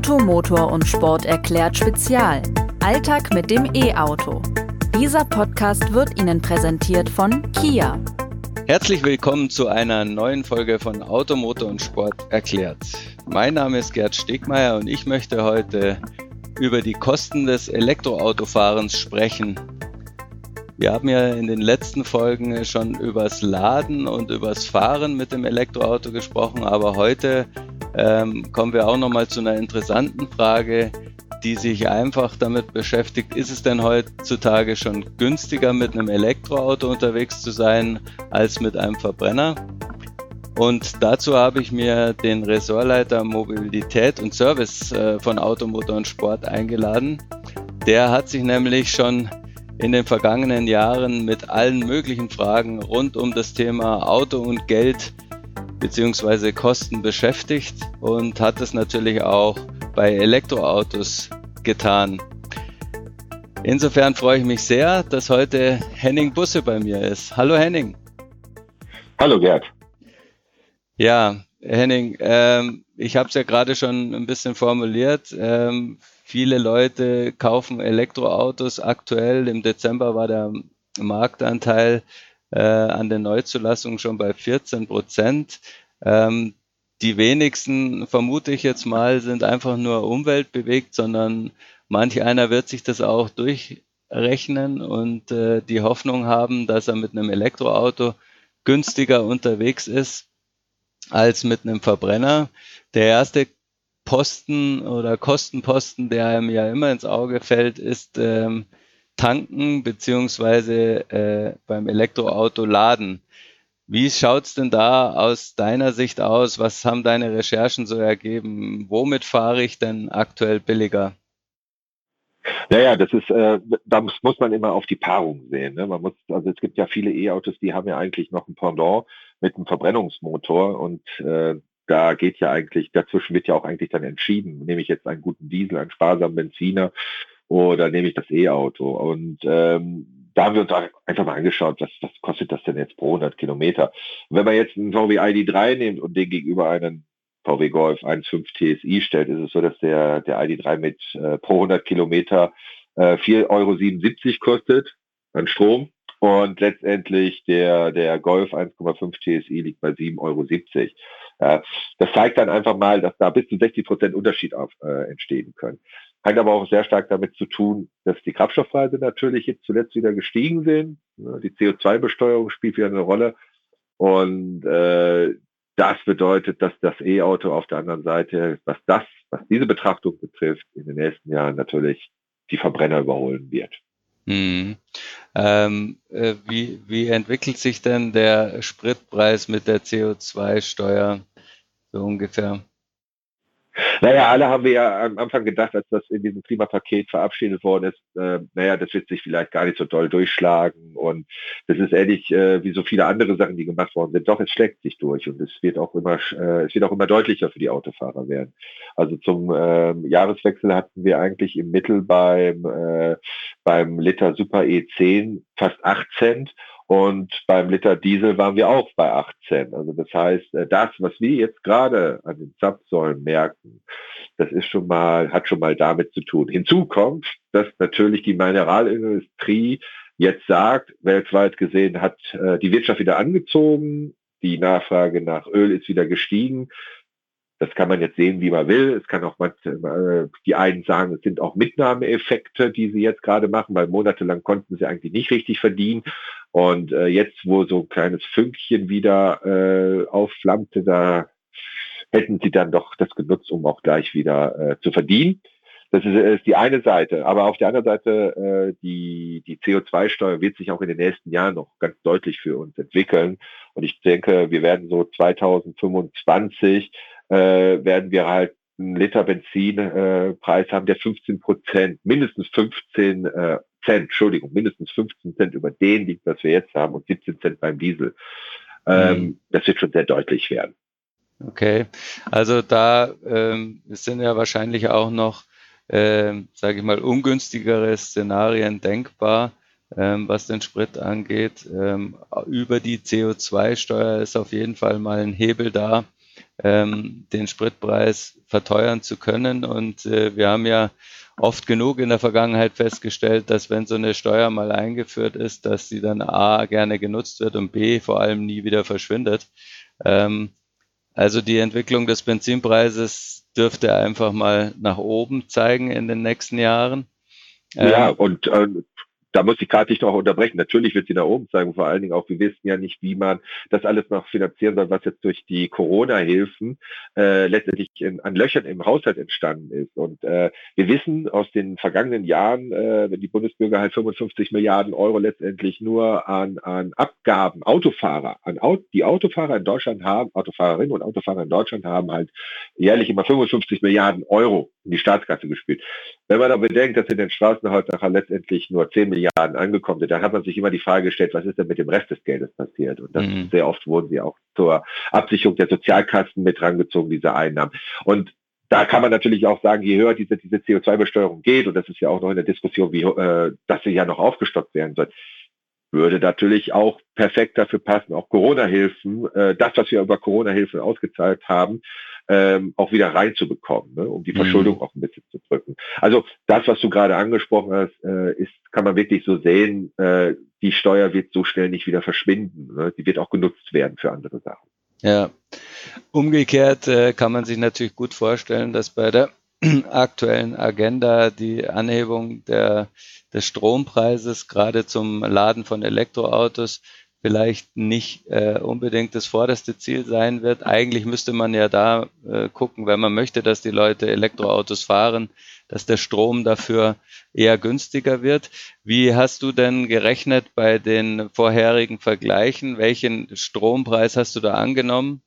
Auto, Motor und Sport erklärt Spezial. Alltag mit dem E-Auto. Dieser Podcast wird Ihnen präsentiert von Kia. Herzlich willkommen zu einer neuen Folge von Auto, Motor und Sport erklärt. Mein Name ist Gerd Stegmeier und ich möchte heute über die Kosten des Elektroautofahrens sprechen. Wir haben ja in den letzten Folgen schon übers Laden und übers Fahren mit dem Elektroauto gesprochen, aber heute ähm, kommen wir auch nochmal zu einer interessanten Frage, die sich einfach damit beschäftigt, ist es denn heutzutage schon günstiger mit einem Elektroauto unterwegs zu sein als mit einem Verbrenner? Und dazu habe ich mir den Ressortleiter Mobilität und Service äh, von Automotor und Sport eingeladen. Der hat sich nämlich schon in den vergangenen Jahren mit allen möglichen Fragen rund um das Thema Auto und Geld bzw. Kosten beschäftigt und hat es natürlich auch bei Elektroautos getan. Insofern freue ich mich sehr, dass heute Henning Busse bei mir ist. Hallo Henning. Hallo Gerd. Ja, Henning, ähm, ich habe es ja gerade schon ein bisschen formuliert. Ähm, Viele Leute kaufen Elektroautos aktuell. Im Dezember war der Marktanteil äh, an den Neuzulassungen schon bei 14 Prozent. Ähm, die wenigsten, vermute ich jetzt mal, sind einfach nur umweltbewegt, sondern manch einer wird sich das auch durchrechnen und äh, die Hoffnung haben, dass er mit einem Elektroauto günstiger unterwegs ist als mit einem Verbrenner. Der erste Posten oder Kostenposten, der einem ja immer ins Auge fällt, ist ähm, tanken beziehungsweise äh, beim Elektroauto laden. Wie schaut's denn da aus deiner Sicht aus? Was haben deine Recherchen so ergeben? Womit fahre ich denn aktuell billiger? Naja, das ist, äh, da muss, muss man immer auf die Paarung sehen. Ne? Man muss, also es gibt ja viele E-Autos, die haben ja eigentlich noch ein Pendant mit einem Verbrennungsmotor und äh, da geht ja eigentlich, dazwischen wird ja auch eigentlich dann entschieden, nehme ich jetzt einen guten Diesel, einen sparsamen Benziner oder nehme ich das E-Auto. Und ähm, da haben wir uns einfach mal angeschaut, was, was kostet das denn jetzt pro 100 Kilometer. Und wenn man jetzt einen VW ID3 nimmt und den gegenüber einen VW Golf 1.5 TSI stellt, ist es so, dass der, der ID3 mit äh, pro 100 Kilometer äh, 4,77 Euro kostet an Strom. Und letztendlich der, der Golf 1,5 TSI liegt bei 7,70 Euro. Ja, das zeigt dann einfach mal, dass da bis zu 60 Prozent Unterschied auf, äh, entstehen können. Hat aber auch sehr stark damit zu tun, dass die Kraftstoffpreise natürlich jetzt zuletzt wieder gestiegen sind. Die CO2-Besteuerung spielt wieder eine Rolle. Und äh, das bedeutet, dass das E-Auto auf der anderen Seite, was das, was diese Betrachtung betrifft, in den nächsten Jahren natürlich die Verbrenner überholen wird. Hm. Ähm, äh, wie, wie entwickelt sich denn der Spritpreis mit der CO2-Steuer so ungefähr? Naja, alle haben wir ja am Anfang gedacht, als das in diesem Klimapaket verabschiedet worden ist, äh, naja, das wird sich vielleicht gar nicht so doll durchschlagen und das ist ähnlich äh, wie so viele andere Sachen, die gemacht worden sind. Doch, es schlägt sich durch und es wird auch immer, äh, es wird auch immer deutlicher für die Autofahrer werden. Also zum äh, Jahreswechsel hatten wir eigentlich im Mittel beim, äh, beim Liter Super E10 fast 8 Cent und beim Liter Diesel waren wir auch bei 18. Also das heißt, äh, das, was wir jetzt gerade an den Zapfsäulen merken, das ist schon mal, hat schon mal damit zu tun. Hinzu kommt, dass natürlich die Mineralindustrie jetzt sagt, weltweit gesehen hat äh, die Wirtschaft wieder angezogen, die Nachfrage nach Öl ist wieder gestiegen. Das kann man jetzt sehen, wie man will. Es kann auch äh, die einen sagen, es sind auch Mitnahmeeffekte, die sie jetzt gerade machen, weil monatelang konnten sie eigentlich nicht richtig verdienen. Und äh, jetzt, wo so ein kleines Fünkchen wieder äh, aufflammte, da hätten sie dann doch das genutzt, um auch gleich wieder äh, zu verdienen. Das ist, ist die eine Seite. Aber auf der anderen Seite, äh, die, die CO2-Steuer wird sich auch in den nächsten Jahren noch ganz deutlich für uns entwickeln. Und ich denke, wir werden so 2025 äh, werden wir halt einen Liter Benzinpreis äh, haben, der 15 Prozent, mindestens 15 äh, Cent, Entschuldigung, mindestens 15 Cent über den liegt, was wir jetzt haben und 17 Cent beim Diesel. Ähm, mhm. Das wird schon sehr deutlich werden. Okay, also da ähm, sind ja wahrscheinlich auch noch, ähm, sage ich mal, ungünstigere Szenarien denkbar, ähm, was den Sprit angeht. Ähm, über die CO2-Steuer ist auf jeden Fall mal ein Hebel da, ähm, den Spritpreis verteuern zu können. Und äh, wir haben ja oft genug in der Vergangenheit festgestellt, dass wenn so eine Steuer mal eingeführt ist, dass sie dann A gerne genutzt wird und B vor allem nie wieder verschwindet. Ähm, also die Entwicklung des Benzinpreises dürfte einfach mal nach oben zeigen in den nächsten Jahren. Ja, ähm, und äh, da muss ich gerade dich noch unterbrechen. Natürlich wird sie nach oben zeigen. Vor allen Dingen auch, wir wissen ja nicht, wie man das alles noch finanzieren soll, was jetzt durch die Corona-Hilfen äh, letztendlich in, an Löchern im Haushalt entstanden ist. Und äh, wir wissen aus den vergangenen Jahren, äh, wenn die Bundesbürger halt 55 Milliarden Euro letztendlich nur an, an Abgaben, Autofahrer, an Auto, die Autofahrer in Deutschland haben, Autofahrerinnen und Autofahrer in Deutschland haben halt jährlich immer 55 Milliarden Euro in die Staatskasse gespielt. Wenn man aber bedenkt, dass in den Straßen heute nachher letztendlich nur 10 Milliarden angekommen sind, dann hat man sich immer die Frage gestellt, was ist denn mit dem Rest des Geldes passiert? Und das mhm. sehr oft wurden sie auch zur Absicherung der Sozialkassen mit rangezogen, diese Einnahmen. Und da kann man natürlich auch sagen, je höher diese, diese CO2-Besteuerung geht, und das ist ja auch noch in der Diskussion, wie, äh, dass sie ja noch aufgestockt werden soll, würde natürlich auch perfekt dafür passen, auch Corona-Hilfen, äh, das, was wir über Corona-Hilfen ausgezahlt haben, ähm, auch wieder reinzubekommen, ne, um die mhm. Verschuldung mhm. auch ein bisschen zu drücken. Also das, was du gerade angesprochen hast, äh, ist, kann man wirklich so sehen, äh, die Steuer wird so schnell nicht wieder verschwinden. Ne? Die wird auch genutzt werden für andere Sachen. Ja, umgekehrt äh, kann man sich natürlich gut vorstellen, dass bei der aktuellen Agenda die Anhebung der, des Strompreises gerade zum Laden von Elektroautos vielleicht nicht äh, unbedingt das vorderste Ziel sein wird. Eigentlich müsste man ja da äh, gucken, wenn man möchte, dass die Leute Elektroautos fahren, dass der Strom dafür eher günstiger wird. Wie hast du denn gerechnet bei den vorherigen Vergleichen? Welchen Strompreis hast du da angenommen?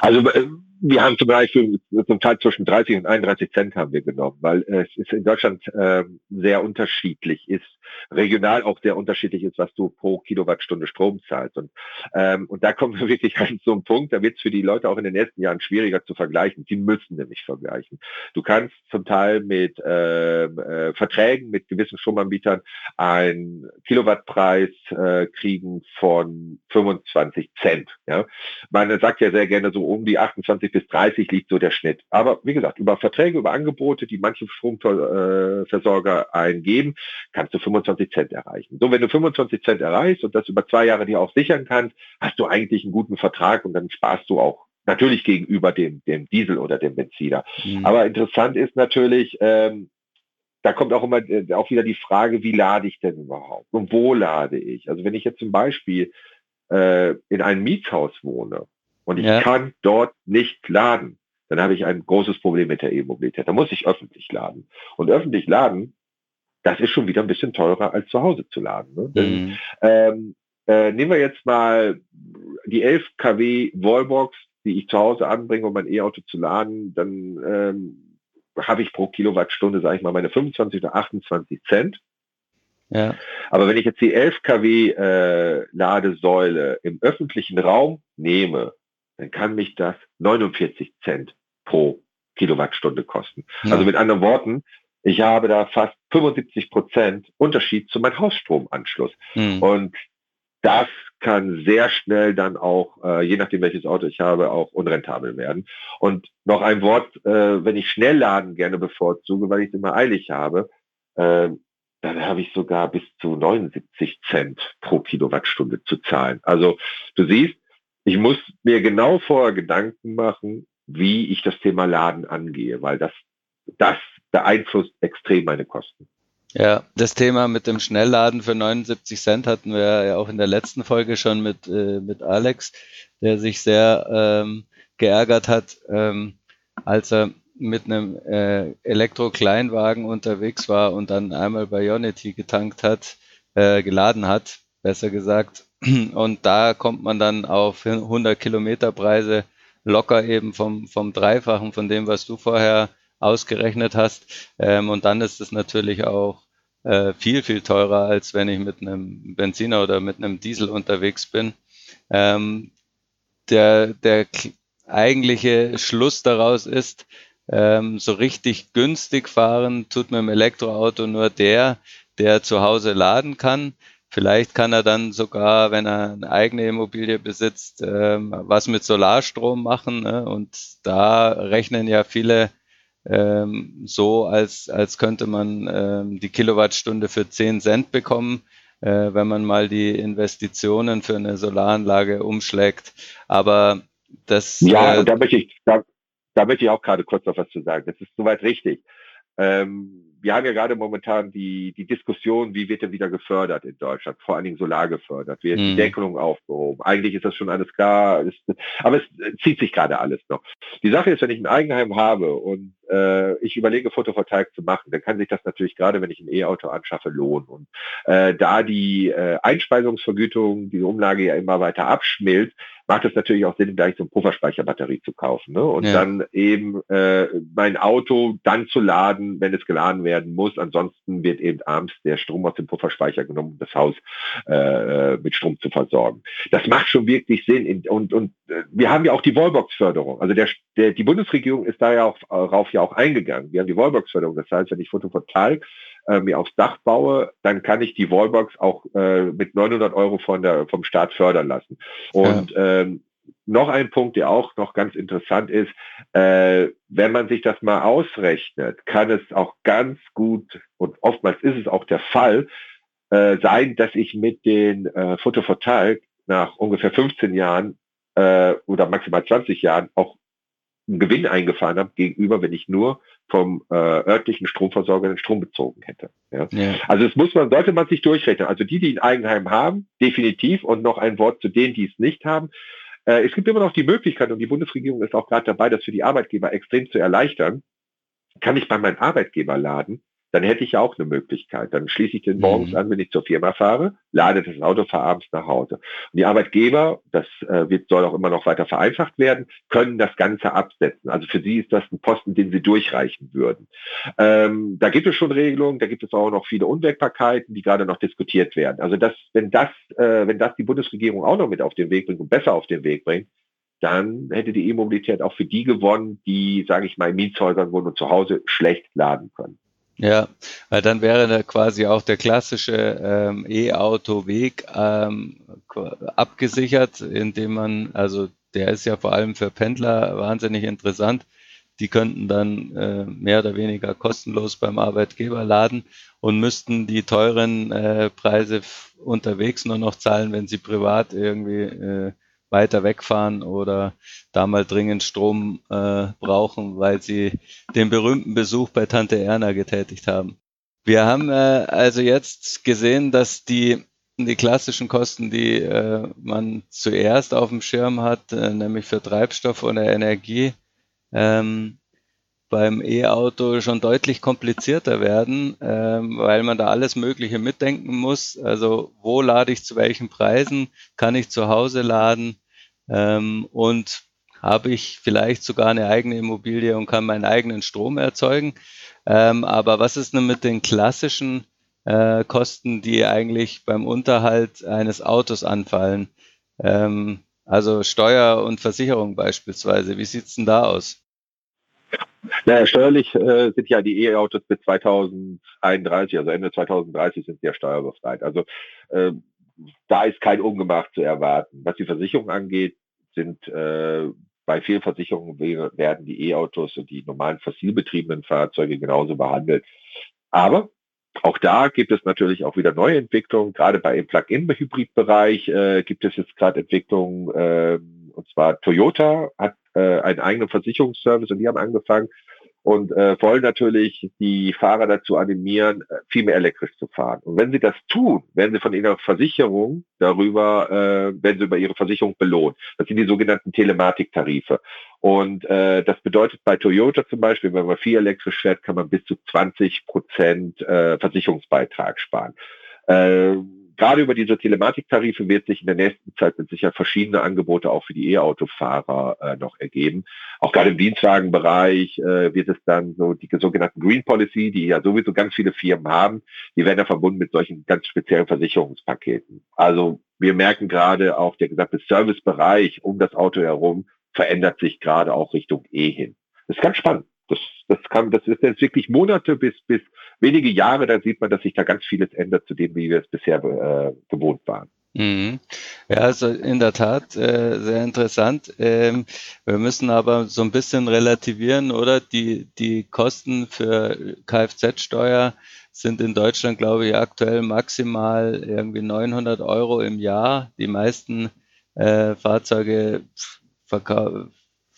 Also äh, wir haben zum Beispiel zum Teil zwischen 30 und 31 Cent haben wir genommen, weil es ist in Deutschland äh, sehr unterschiedlich ist, regional auch sehr unterschiedlich ist, was du pro Kilowattstunde Strom zahlst. Und, ähm, und da kommen wir wirklich an so einen Punkt, da wird es für die Leute auch in den nächsten Jahren schwieriger zu vergleichen. Sie müssen nämlich vergleichen. Du kannst zum Teil mit äh, äh, Verträgen mit gewissen Stromanbietern einen Kilowattpreis äh, kriegen von 25 Cent. Ja? Man sagt ja sehr gerne so um die 28 bis 30 liegt so der Schnitt. Aber wie gesagt, über Verträge, über Angebote, die manche Stromversorger eingeben, kannst du 25 Cent erreichen. So, wenn du 25 Cent erreichst und das über zwei Jahre dir auch sichern kannst, hast du eigentlich einen guten Vertrag und dann sparst du auch natürlich gegenüber dem, dem Diesel oder dem Benziner. Mhm. Aber interessant ist natürlich, ähm, da kommt auch immer äh, auch wieder die Frage, wie lade ich denn überhaupt und wo lade ich? Also wenn ich jetzt zum Beispiel äh, in einem Mietshaus wohne und ich ja. kann dort nicht laden, dann habe ich ein großes Problem mit der E-Mobilität. Da muss ich öffentlich laden. Und öffentlich laden, das ist schon wieder ein bisschen teurer als zu Hause zu laden. Ne? Mhm. ähm, äh, nehmen wir jetzt mal die 11 kW Wallbox, die ich zu Hause anbringe, um mein E-Auto zu laden, dann ähm, habe ich pro Kilowattstunde, sage ich mal, meine 25 oder 28 Cent. Ja. Aber wenn ich jetzt die 11 kW äh, Ladesäule im öffentlichen Raum nehme, dann kann mich das 49 Cent pro Kilowattstunde kosten. Ja. Also mit anderen Worten, ich habe da fast 75 Prozent Unterschied zu meinem Hausstromanschluss. Mhm. Und das kann sehr schnell dann auch, äh, je nachdem welches Auto ich habe, auch unrentabel werden. Und noch ein Wort, äh, wenn ich Schnellladen gerne bevorzuge, weil ich es immer eilig habe, äh, dann habe ich sogar bis zu 79 Cent pro Kilowattstunde zu zahlen. Also du siehst, ich muss mir genau vorher Gedanken machen, wie ich das Thema Laden angehe, weil das, das beeinflusst extrem meine Kosten. Ja, das Thema mit dem Schnellladen für 79 Cent hatten wir ja auch in der letzten Folge schon mit, äh, mit Alex, der sich sehr ähm, geärgert hat, ähm, als er mit einem äh, Elektro-Kleinwagen unterwegs war und dann einmal bei Unity getankt hat, äh, geladen hat, besser gesagt, und da kommt man dann auf 100 Kilometer Preise locker eben vom, vom Dreifachen von dem, was du vorher ausgerechnet hast. Ähm, und dann ist es natürlich auch äh, viel, viel teurer, als wenn ich mit einem Benziner oder mit einem Diesel unterwegs bin. Ähm, der, der eigentliche Schluss daraus ist, ähm, so richtig günstig fahren tut mit dem Elektroauto nur der, der zu Hause laden kann Vielleicht kann er dann sogar, wenn er eine eigene Immobilie besitzt, ähm, was mit Solarstrom machen. Ne? Und da rechnen ja viele ähm, so, als, als könnte man ähm, die Kilowattstunde für 10 Cent bekommen, äh, wenn man mal die Investitionen für eine Solaranlage umschlägt. Aber das. Ja, äh, da möchte ich, da, da möchte ich auch gerade kurz noch was zu sagen. Das ist soweit richtig. Ähm, wir haben ja gerade momentan die, die Diskussion, wie wird er wieder gefördert in Deutschland, vor allen Dingen Solar gefördert, wird mhm. die Deckelung aufgehoben. Eigentlich ist das schon alles klar, ist, aber es zieht sich gerade alles noch. Die Sache ist, wenn ich ein Eigenheim habe und äh, ich überlege, Photovoltaik zu machen, dann kann sich das natürlich gerade, wenn ich ein E-Auto anschaffe, lohnen. Und äh, da die äh, Einspeisungsvergütung, die Umlage ja immer weiter abschmilzt, macht es natürlich auch Sinn, gleich so eine Pufferspeicherbatterie zu kaufen. Ne? Und ja. dann eben äh, mein Auto dann zu laden, wenn es geladen werden muss. Ansonsten wird eben abends der Strom aus dem Pufferspeicher genommen, um das Haus äh, mit Strom zu versorgen. Das macht schon wirklich Sinn. Und, und äh, wir haben ja auch die Wallbox-Förderung. Also der, der, die Bundesregierung ist da ja auch, darauf ja auch eingegangen. Wir haben die Wallbox-Förderung. Das heißt, wenn ich Photovoltaik äh, mir aufs Dach baue, dann kann ich die Wallbox auch äh, mit 900 Euro von der, vom Staat fördern lassen. Und ja. ähm, noch ein Punkt, der auch noch ganz interessant ist, äh, wenn man sich das mal ausrechnet, kann es auch ganz gut, und oftmals ist es auch der Fall, äh, sein, dass ich mit den äh, Photovoltaik nach ungefähr 15 Jahren äh, oder maximal 20 Jahren auch einen Gewinn eingefahren habe gegenüber, wenn ich nur vom äh, örtlichen Stromversorger den Strom bezogen hätte. Ja? ja. Also es muss man, sollte man sich durchrechnen. Also die, die ein Eigenheim haben, definitiv. Und noch ein Wort zu denen, die es nicht haben. Äh, es gibt immer noch die Möglichkeit, und die Bundesregierung ist auch gerade dabei, das für die Arbeitgeber extrem zu erleichtern, kann ich bei meinem Arbeitgeber laden, dann hätte ich ja auch eine Möglichkeit. Dann schließe ich den morgens mhm. an, wenn ich zur Firma fahre, lade das Auto, fahre abends nach Hause. Und die Arbeitgeber, das äh, wird, soll auch immer noch weiter vereinfacht werden, können das Ganze absetzen. Also für sie ist das ein Posten, den sie durchreichen würden. Ähm, da gibt es schon Regelungen, da gibt es auch noch viele Unwägbarkeiten, die gerade noch diskutiert werden. Also das, wenn das, äh, wenn das die Bundesregierung auch noch mit auf den Weg bringt und besser auf den Weg bringt, dann hätte die E-Mobilität auch für die gewonnen, die, sage ich mal, in Mietshäusern wohnen und zu Hause schlecht laden können. Ja, weil dann wäre da quasi auch der klassische ähm, E-Auto-Weg ähm, abgesichert, indem man, also der ist ja vor allem für Pendler wahnsinnig interessant. Die könnten dann äh, mehr oder weniger kostenlos beim Arbeitgeber laden und müssten die teuren äh, Preise unterwegs nur noch zahlen, wenn sie privat irgendwie äh, weiter wegfahren oder da mal dringend Strom äh, brauchen, weil sie den berühmten Besuch bei Tante Erna getätigt haben. Wir haben äh, also jetzt gesehen, dass die die klassischen Kosten, die äh, man zuerst auf dem Schirm hat, äh, nämlich für Treibstoff oder Energie, ähm, beim E-Auto schon deutlich komplizierter werden, ähm, weil man da alles Mögliche mitdenken muss. Also wo lade ich zu welchen Preisen? Kann ich zu Hause laden? Ähm, und habe ich vielleicht sogar eine eigene Immobilie und kann meinen eigenen Strom erzeugen. Ähm, aber was ist denn mit den klassischen äh, Kosten, die eigentlich beim Unterhalt eines Autos anfallen? Ähm, also Steuer und Versicherung beispielsweise. Wie sieht's denn da aus? Naja, steuerlich äh, sind ja die E-Autos bis 2031, also Ende 2030 sind ja steuerbefreit. Also äh, da ist kein Ungemach zu erwarten. Was die Versicherung angeht, sind äh, bei vielen Versicherungen werden die E-Autos und die normalen fossilbetriebenen Fahrzeuge genauso behandelt. Aber auch da gibt es natürlich auch wieder neue Entwicklungen. Gerade bei im Plug-in-Hybrid-Bereich äh, gibt es jetzt gerade Entwicklungen. Äh, und zwar Toyota hat äh, einen eigenen Versicherungsservice und die haben angefangen, und äh, wollen natürlich die Fahrer dazu animieren, äh, viel mehr elektrisch zu fahren. Und wenn sie das tun, werden sie von ihrer Versicherung darüber, äh, werden sie über ihre Versicherung belohnt. Das sind die sogenannten Telematiktarife. Und äh, das bedeutet bei Toyota zum Beispiel, wenn man viel elektrisch fährt, kann man bis zu 20 Prozent äh, Versicherungsbeitrag sparen. Äh, gerade über diese Telematiktarife wird sich in der nächsten Zeit mit sicher verschiedene Angebote auch für die E-Autofahrer äh, noch ergeben. Auch gerade im Dienstwagenbereich äh, wird es dann so die sogenannten Green Policy, die ja sowieso ganz viele Firmen haben, die werden ja verbunden mit solchen ganz speziellen Versicherungspaketen. Also wir merken gerade auch der gesamte Servicebereich um das Auto herum verändert sich gerade auch Richtung E hin. Das ist ganz spannend. Das, das kann, das ist jetzt wirklich Monate bis, bis wenige Jahre, da sieht man, dass sich da ganz vieles ändert zu dem, wie wir es bisher äh, gewohnt waren. Mhm. Ja, also in der Tat äh, sehr interessant. Ähm, wir müssen aber so ein bisschen relativieren, oder? Die, die Kosten für Kfz-Steuer sind in Deutschland, glaube ich, aktuell maximal irgendwie 900 Euro im Jahr. Die meisten äh, Fahrzeuge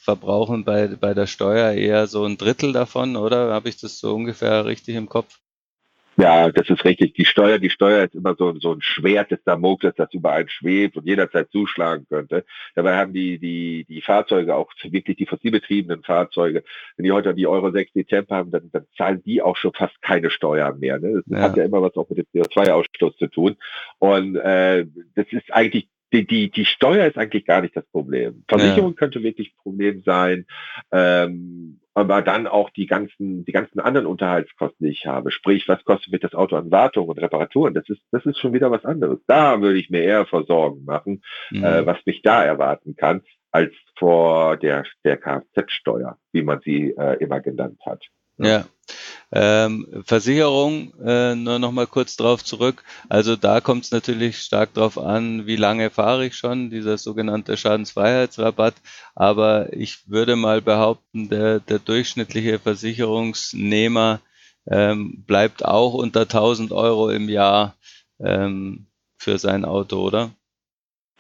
verbrauchen bei, bei der Steuer eher so ein Drittel davon, oder? Habe ich das so ungefähr richtig im Kopf? Ja, das ist richtig. Die Steuer, die Steuer ist immer so, so ein Schwert des Damokles, das überall schwebt und jederzeit zuschlagen könnte. Dabei haben die, die, die Fahrzeuge, auch wirklich die fossilbetriebenen Fahrzeuge, wenn die heute die Euro 6 die Temp haben, dann, dann zahlen die auch schon fast keine Steuer mehr. Ne? Das ja. hat ja immer was auch mit dem CO2-Ausstoß zu tun. Und äh, das ist eigentlich die, die, die Steuer ist eigentlich gar nicht das Problem. Versicherung ja. könnte wirklich ein Problem sein. Ähm, aber dann auch die ganzen, die ganzen anderen Unterhaltskosten, die ich habe. Sprich, was kostet mich das Auto an Wartung und Reparaturen? Das ist, das ist schon wieder was anderes. Da würde ich mir eher vor Sorgen machen, mhm. äh, was mich da erwarten kann, als vor der, der Kfz-Steuer, wie man sie äh, immer genannt hat. Ja. Ähm, Versicherung, äh, nur noch mal kurz drauf zurück. Also da kommt es natürlich stark drauf an, wie lange fahre ich schon, dieser sogenannte Schadensfreiheitsrabatt. Aber ich würde mal behaupten, der, der durchschnittliche Versicherungsnehmer ähm, bleibt auch unter 1000 Euro im Jahr ähm, für sein Auto, oder?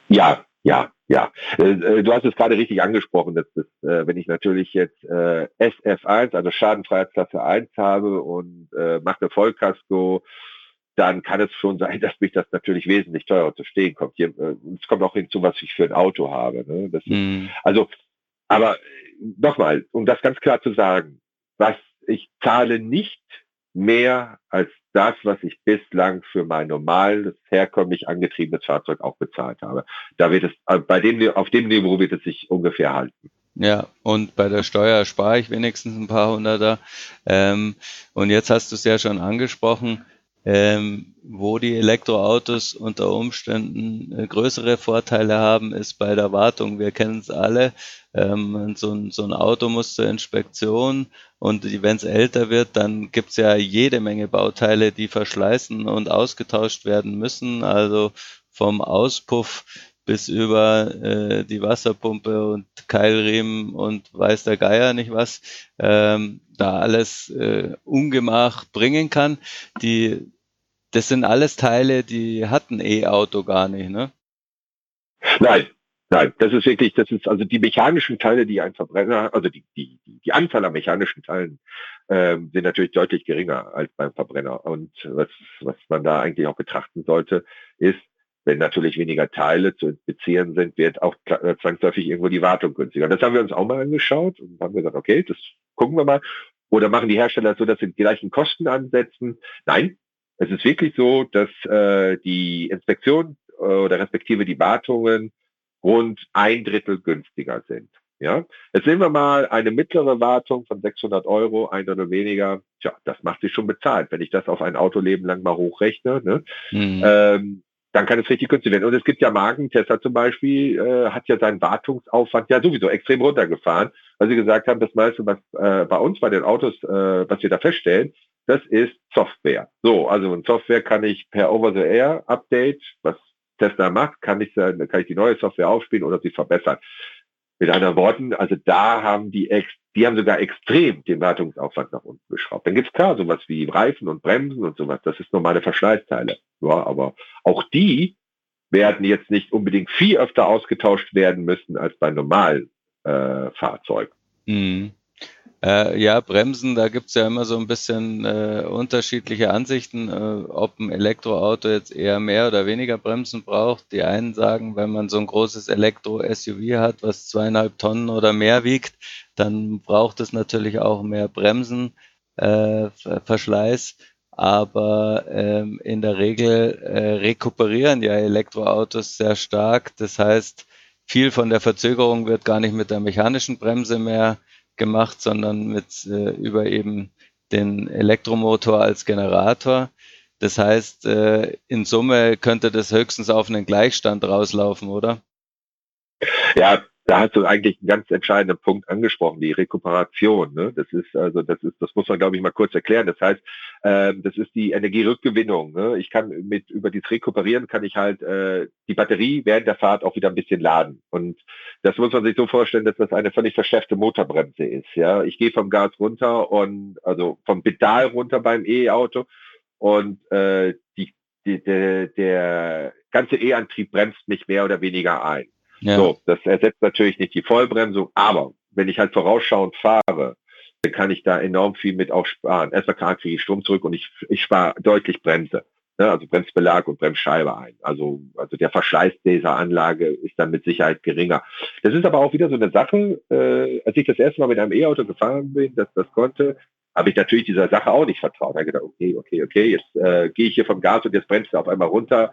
Ja, ja, ja, äh, äh, du hast es gerade richtig angesprochen, dass das, äh, wenn ich natürlich jetzt äh, SF1, also Schadenfreiheitsklasse 1 habe und mache eine Vollkasko, dann kann es schon sein, dass mich das natürlich wesentlich teurer zu stehen kommt. Hier, es kommt auch hinzu, was ich für ein Auto habe. Ne? Das mhm. ist, also, aber nochmal, um das ganz klar zu sagen, was ich zahle nicht mehr als das, was ich bislang für mein normales, herkömmlich angetriebenes Fahrzeug auch bezahlt habe. Da wird es, äh, bei dem, auf dem Niveau wird es sich ungefähr halten. Ja, und bei der Steuer spare ich wenigstens ein paar Hunderter. Ähm, und jetzt hast du es ja schon angesprochen, ähm, wo die Elektroautos unter Umständen äh, größere Vorteile haben, ist bei der Wartung. Wir kennen es alle. Ähm, so, ein, so ein Auto muss zur Inspektion und wenn es älter wird, dann gibt es ja jede Menge Bauteile, die verschleißen und ausgetauscht werden müssen. Also vom Auspuff bis über äh, die Wasserpumpe und Keilriemen und weiß der Geier nicht was, ähm, da alles äh, Ungemach bringen kann. Die das sind alles Teile, die hatten E-Auto gar nicht, ne? Nein, nein, das ist wirklich, das ist also die mechanischen Teile, die ein Verbrenner, also die, die, die, Anzahl an mechanischen Teilen ähm, sind natürlich deutlich geringer als beim Verbrenner. Und was, was man da eigentlich auch betrachten sollte, ist, wenn natürlich weniger Teile zu inspizieren sind, wird auch zwangsläufig irgendwo die Wartung günstiger. Das haben wir uns auch mal angeschaut und haben gesagt, okay, das gucken wir mal. Oder machen die Hersteller so, dass sie die gleichen Kosten ansetzen? Nein, es ist wirklich so, dass äh, die Inspektion äh, oder respektive die Wartungen rund ein Drittel günstiger sind. Ja, jetzt nehmen wir mal eine mittlere Wartung von 600 Euro, ein oder weniger. Tja, das macht sich schon bezahlt, wenn ich das auf ein Autoleben lang mal hochrechne. Ne? Mhm. Ähm, dann kann es richtig günstig werden. Und es gibt ja Marken, Tesla zum Beispiel, äh, hat ja seinen Wartungsaufwand ja sowieso extrem runtergefahren, weil sie gesagt haben, das meiste, was äh, bei uns bei den Autos, äh, was wir da feststellen, das ist Software. So, also in Software kann ich per Over-the-Air-Update, was Tesla macht, kann ich, kann ich die neue Software aufspielen oder sie verbessern. Mit anderen Worten, also da haben die ex, die haben sogar extrem den Wartungsaufwand nach unten geschraubt. Dann gibt's klar sowas wie Reifen und Bremsen und sowas. Das ist normale Verschleißteile. Ja, aber auch die werden jetzt nicht unbedingt viel öfter ausgetauscht werden müssen als bei normalen äh, Fahrzeugen. Mhm. Äh, ja, Bremsen, da gibt's ja immer so ein bisschen äh, unterschiedliche Ansichten, äh, ob ein Elektroauto jetzt eher mehr oder weniger Bremsen braucht. Die einen sagen, wenn man so ein großes Elektro-SUV hat, was zweieinhalb Tonnen oder mehr wiegt, dann braucht es natürlich auch mehr Bremsenverschleiß. Äh, Aber ähm, in der Regel äh, rekuperieren ja Elektroautos sehr stark. Das heißt, viel von der Verzögerung wird gar nicht mit der mechanischen Bremse mehr gemacht, sondern mit äh, über eben den Elektromotor als Generator. Das heißt, äh, in Summe könnte das höchstens auf einen Gleichstand rauslaufen, oder? Ja, da hast du eigentlich einen ganz entscheidenden Punkt angesprochen, die Rekuperation. Ne? Das ist also, das ist, das muss man glaube ich mal kurz erklären. Das heißt, ähm, das ist die Energierückgewinnung. Ne? Ich kann mit über dieses Rekuperieren kann ich halt äh, die Batterie während der Fahrt auch wieder ein bisschen laden. Und das muss man sich so vorstellen, dass das eine völlig verschärfte Motorbremse ist. Ja, ich gehe vom Gas runter und also vom Pedal runter beim E-Auto und äh, die, die, der, der ganze E-Antrieb bremst mich mehr oder weniger ein. Ja. So, das ersetzt natürlich nicht die Vollbremsung, aber wenn ich halt vorausschauend fahre, dann kann ich da enorm viel mit auch sparen. Erstmal kriege ich Strom zurück und ich, ich spare deutlich Bremse. Ne? Also Bremsbelag und Bremsscheibe ein. Also, also der Verschleiß dieser Anlage ist dann mit Sicherheit geringer. Das ist aber auch wieder so eine Sache, äh, als ich das erste Mal mit einem E-Auto gefahren bin, dass das konnte, habe ich natürlich dieser Sache auch nicht vertraut. Da habe gedacht, okay, okay, okay, jetzt äh, gehe ich hier vom Gas und jetzt bremst du auf einmal runter.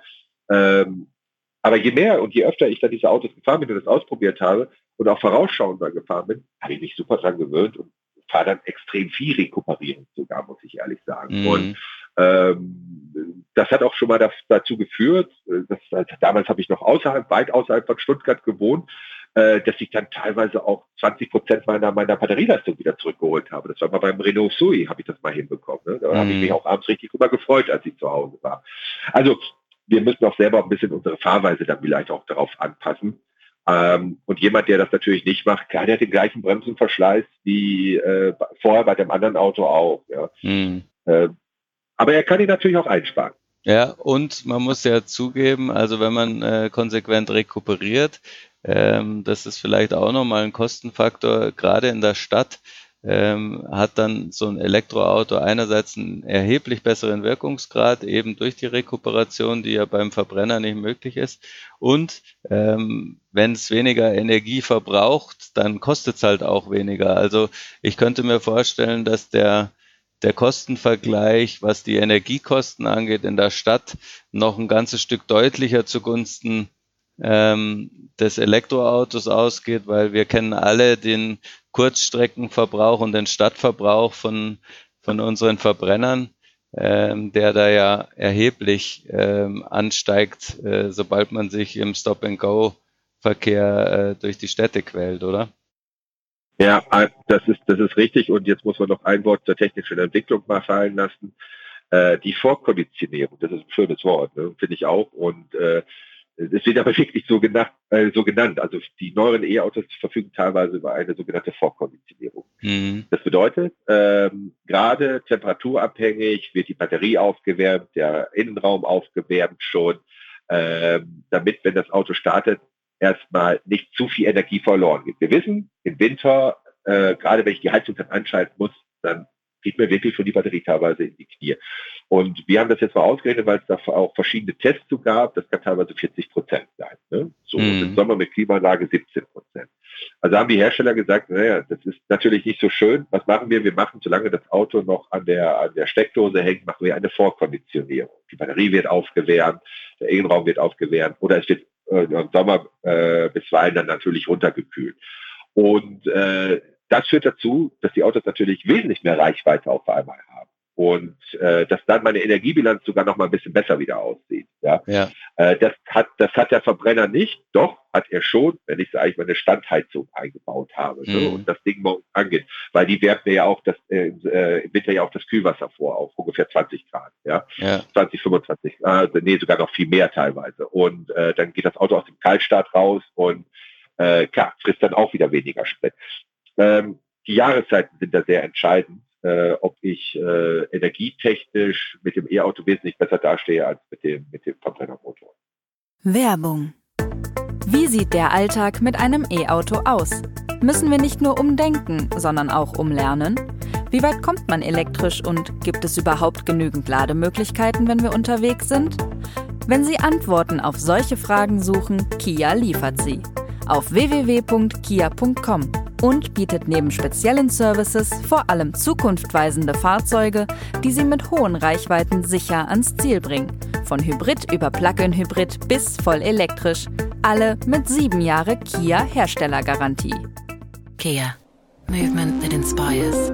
Ähm, aber je mehr und je öfter ich dann diese Autos gefahren bin und das ausprobiert habe und auch vorausschauender gefahren bin, habe ich mich super dran gewöhnt und fahre dann extrem viel rekuperieren sogar, muss ich ehrlich sagen. Mhm. Und ähm, das hat auch schon mal das, dazu geführt, dass, also damals habe ich noch außerhalb, weit außerhalb von Stuttgart gewohnt, äh, dass ich dann teilweise auch 20 Prozent meiner, meiner Batterieleistung wieder zurückgeholt habe. Das war mal beim Renault Sui, habe ich das mal hinbekommen. Ne? Da mhm. habe ich mich auch abends richtig drüber gefreut, als ich zu Hause war. Also wir müssen auch selber ein bisschen unsere Fahrweise dann vielleicht auch darauf anpassen. Ähm, und jemand, der das natürlich nicht macht, klar, der hat den gleichen Bremsenverschleiß wie äh, vorher bei dem anderen Auto auch. Ja. Mhm. Äh, aber er kann ihn natürlich auch einsparen. Ja, und man muss ja zugeben, also wenn man äh, konsequent rekuperiert, ähm, das ist vielleicht auch nochmal ein Kostenfaktor, gerade in der Stadt, ähm, hat dann so ein Elektroauto einerseits einen erheblich besseren Wirkungsgrad, eben durch die Rekuperation, die ja beim Verbrenner nicht möglich ist. Und ähm, wenn es weniger Energie verbraucht, dann kostet es halt auch weniger. Also ich könnte mir vorstellen, dass der der Kostenvergleich, was die Energiekosten angeht, in der Stadt noch ein ganzes Stück deutlicher zugunsten ähm, des Elektroautos ausgeht, weil wir kennen alle den Kurzstreckenverbrauch und den Stadtverbrauch von, von unseren Verbrennern, ähm, der da ja erheblich ähm, ansteigt, äh, sobald man sich im Stop-and-Go-Verkehr äh, durch die Städte quält, oder? Ja, das ist, das ist richtig. Und jetzt muss man noch ein Wort zur technischen Entwicklung mal fallen lassen. Äh, die Vorkonditionierung, das ist ein schönes Wort, ne, finde ich auch. Und äh, es wird aber wirklich so, genannt, äh, so genannt. Also die neueren E-Autos verfügen teilweise über eine sogenannte Vorkonditionierung. Mhm. Das bedeutet, ähm, gerade temperaturabhängig wird die Batterie aufgewärmt, der Innenraum aufgewärmt schon, ähm, damit, wenn das Auto startet, erstmal nicht zu viel Energie verloren geht. Wir wissen, im Winter, äh, gerade wenn ich die Heizung dann anschalten muss, dann geht mir wirklich schon die Batterie teilweise in die Knie. Und wir haben das jetzt mal ausgerechnet, weil es da auch verschiedene Tests zu gab. Das kann teilweise 40 Prozent sein. Ne? So mhm. im Sommer mit Klimaanlage 17 Prozent. Also haben die Hersteller gesagt, naja, das ist natürlich nicht so schön. Was machen wir? Wir machen, solange das Auto noch an der, an der Steckdose hängt, machen wir eine Vorkonditionierung. Die Batterie wird aufgewärmt, der Innenraum wird aufgewärmt oder es wird äh, im Sommer äh, bisweilen dann natürlich runtergekühlt. Und äh, das führt dazu, dass die Autos natürlich wesentlich mehr Reichweite auf einmal haben und äh, dass dann meine Energiebilanz sogar noch mal ein bisschen besser wieder aussieht. Ja, ja. Äh, das hat das hat der Verbrenner nicht, doch hat er schon, wenn ich sage ich meine Standheizung eingebaut habe mhm. ne, und das Ding morgens angeht, weil die wärmt mir ja auch das äh, im Winter ja auch das Kühlwasser vor auf ungefähr 20 Grad, ja, ja. 20 25, äh, nee sogar noch viel mehr teilweise und äh, dann geht das Auto aus dem Kaltstart raus und äh, klar frisst dann auch wieder weniger Sprit. Ähm, die Jahreszeiten sind da sehr entscheidend, äh, ob ich äh, energietechnisch mit dem E-Auto wesentlich besser dastehe als mit dem, mit dem Verbrennermotor. Werbung. Wie sieht der Alltag mit einem E-Auto aus? Müssen wir nicht nur umdenken, sondern auch umlernen? Wie weit kommt man elektrisch und gibt es überhaupt genügend Lademöglichkeiten, wenn wir unterwegs sind? Wenn Sie Antworten auf solche Fragen suchen, Kia liefert sie. Auf www.kia.com und bietet neben speziellen Services vor allem zukunftweisende Fahrzeuge, die Sie mit hohen Reichweiten sicher ans Ziel bringen. Von Hybrid über Plug-in-Hybrid bis voll elektrisch. Alle mit sieben Jahre Kia Herstellergarantie. Kia. Movement that inspires.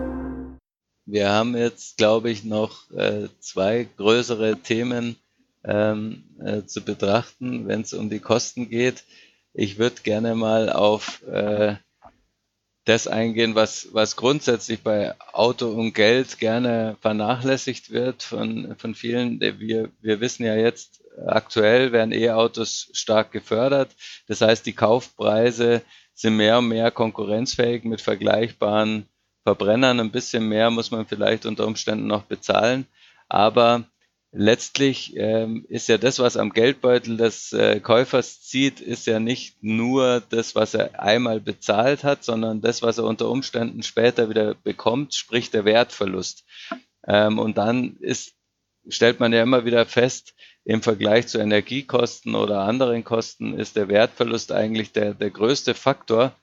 Wir haben jetzt, glaube ich, noch äh, zwei größere Themen ähm, äh, zu betrachten, wenn es um die Kosten geht. ich würde gerne mal auf äh, das eingehen, was, was grundsätzlich bei Auto und Geld gerne vernachlässigt wird von, von vielen. Wir, wir wissen ja jetzt, aktuell werden E-Autos stark gefördert. Das heißt, die Kaufpreise sind mehr und mehr konkurrenzfähig mit vergleichbaren Verbrennern. Ein bisschen mehr muss man vielleicht unter Umständen noch bezahlen. Aber letztlich ähm, ist ja das, was am Geldbeutel des äh, Käufers zieht, ist ja nicht nur das, was er einmal bezahlt hat, sondern das, was er unter Umständen später wieder bekommt, sprich der Wertverlust. Ähm, und dann ist, stellt man ja immer wieder fest, im Vergleich zu Energiekosten oder anderen Kosten ist der Wertverlust eigentlich der, der größte Faktor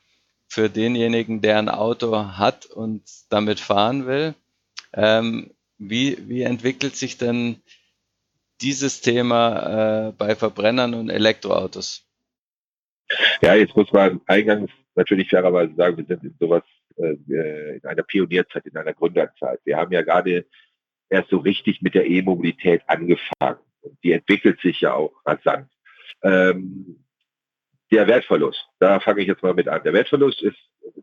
für denjenigen, der ein Auto hat und damit fahren will. Ähm, wie, wie entwickelt sich denn dieses Thema äh, bei Verbrennern und Elektroautos? Ja, jetzt muss man eingangs natürlich fairerweise sagen, wir sind in sowas äh, in einer Pionierzeit, in einer Gründerzeit. Wir haben ja gerade erst so richtig mit der E-Mobilität angefangen. Und die entwickelt sich ja auch rasant. Ähm, der Wertverlust, da fange ich jetzt mal mit an. Der Wertverlust ist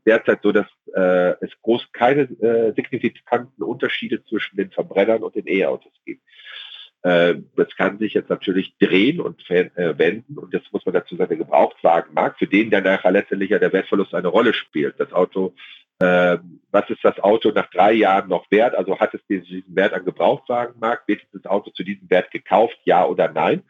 derzeit so, dass äh, es groß keine äh, signifikanten Unterschiede zwischen den Verbrennern und den E-Autos gibt. Äh, das kann sich jetzt natürlich drehen und äh, wenden. Und jetzt muss man dazu sagen, der Gebrauchtwagenmarkt, für den dann nachher letztendlich ja der Wertverlust eine Rolle spielt. Das Auto, äh, was ist das Auto nach drei Jahren noch wert? Also hat es diesen Wert am Gebrauchtwagenmarkt? Wird das Auto zu diesem Wert gekauft? Ja oder nein?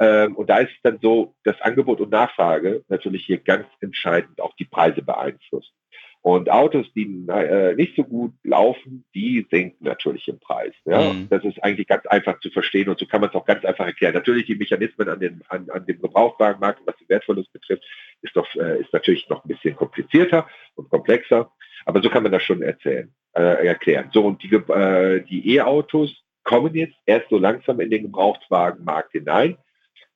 Ähm, und da ist dann so, dass Angebot und Nachfrage natürlich hier ganz entscheidend auch die Preise beeinflussen. Und Autos, die äh, nicht so gut laufen, die sinken natürlich im Preis. Ja? Mhm. Das ist eigentlich ganz einfach zu verstehen und so kann man es auch ganz einfach erklären. Natürlich die Mechanismen an, den, an, an dem Gebrauchtwagenmarkt, was den Wertverlust betrifft, ist doch äh, ist natürlich noch ein bisschen komplizierter und komplexer. Aber so kann man das schon erzählen, äh, erklären. So und die äh, die E-Autos kommen jetzt erst so langsam in den Gebrauchtwagenmarkt hinein.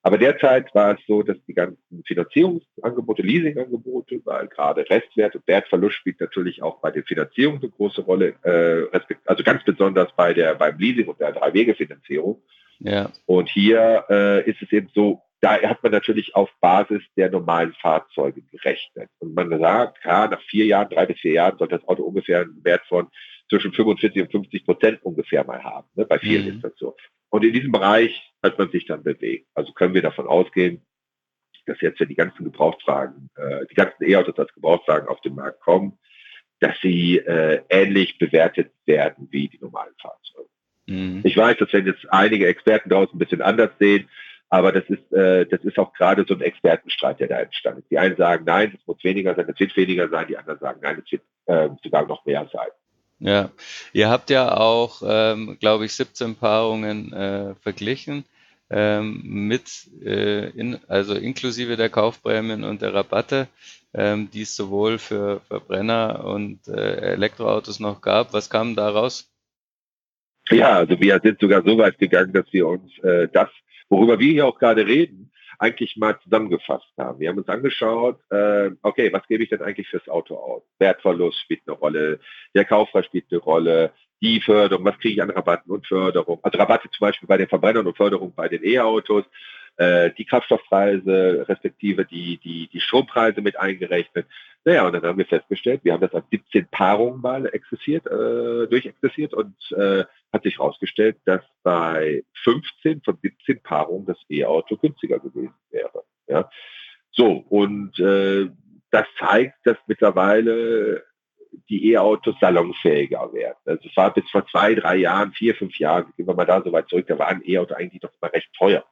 Aber derzeit war es so, dass die ganzen Finanzierungsangebote, Leasingangebote, weil gerade Restwert und Wertverlust spielt natürlich auch bei den Finanzierungen eine große Rolle, äh, also ganz besonders bei der beim Leasing und der Drei-Wege-Finanzierung. Ja. Und hier äh, ist es eben so, da hat man natürlich auf Basis der normalen Fahrzeuge gerechnet. Und man sagt, ja, nach vier Jahren, drei bis vier Jahren sollte das Auto ungefähr einen Wert von zwischen 45 und 50 Prozent ungefähr mal haben. Ne? Bei vielen mhm. ist das so. Und in diesem Bereich hat man sich dann bewegt. Also können wir davon ausgehen, dass jetzt, wenn die ganzen Gebrauchtwagen, äh, die ganzen E-Autos als Gebrauchtwagen auf den Markt kommen, dass sie äh, ähnlich bewertet werden wie die normalen Fahrzeuge. Mhm. Ich weiß, dass wenn jetzt einige Experten draußen ein bisschen anders sehen, aber das ist, äh, das ist auch gerade so ein Expertenstreit, der da entstanden ist. Die einen sagen, nein, es muss weniger sein, es wird weniger sein, die anderen sagen, nein, es wird äh, sogar noch mehr sein. Ja, ihr habt ja auch, ähm, glaube ich, 17 Paarungen äh, verglichen ähm, mit, äh, in, also inklusive der Kaufprämien und der Rabatte, ähm, die es sowohl für Verbrenner und äh, Elektroautos noch gab. Was kam da raus? Ja, also wir sind sogar so weit gegangen, dass wir uns äh, das, worüber wir hier auch gerade reden, eigentlich mal zusammengefasst haben. Wir haben uns angeschaut, äh, okay, was gebe ich denn eigentlich fürs Auto aus? Wertverlust spielt eine Rolle, der Kaufpreis spielt eine Rolle, die Förderung, was kriege ich an Rabatten und Förderung? Also Rabatte zum Beispiel bei den Verbrennern und Förderung bei den E-Autos, äh, die Kraftstoffpreise respektive die, die, die Strompreise mit eingerechnet. Naja, und dann haben wir festgestellt, wir haben das an 17 Paarungen mal exzessiert, äh, durchexzessiert und äh, hat sich herausgestellt, dass bei 15 von 17 Paarungen das E-Auto günstiger gewesen wäre. Ja? So, und äh, das zeigt, dass mittlerweile die E-Autos salonfähiger werden. Also es war bis vor zwei, drei Jahren, vier, fünf Jahren, gehen wir mal da so weit zurück, da war ein E-Auto eigentlich doch immer recht teuer.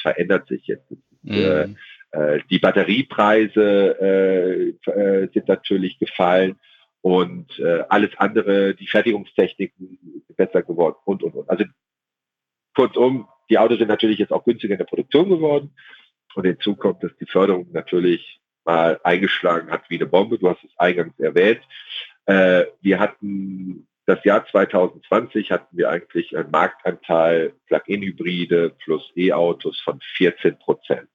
Verändert sich jetzt. Mhm. Äh, die Batteriepreise äh, äh, sind natürlich gefallen und äh, alles andere, die Fertigungstechniken sind besser geworden und, und, und. Also kurzum, die Autos sind natürlich jetzt auch günstiger in der Produktion geworden und hinzu kommt, dass die Förderung natürlich mal eingeschlagen hat wie eine Bombe. Du hast es eingangs erwähnt. Äh, wir hatten das Jahr 2020 hatten wir eigentlich einen Marktanteil Plug-in-Hybride plus E-Autos von 14 Prozent.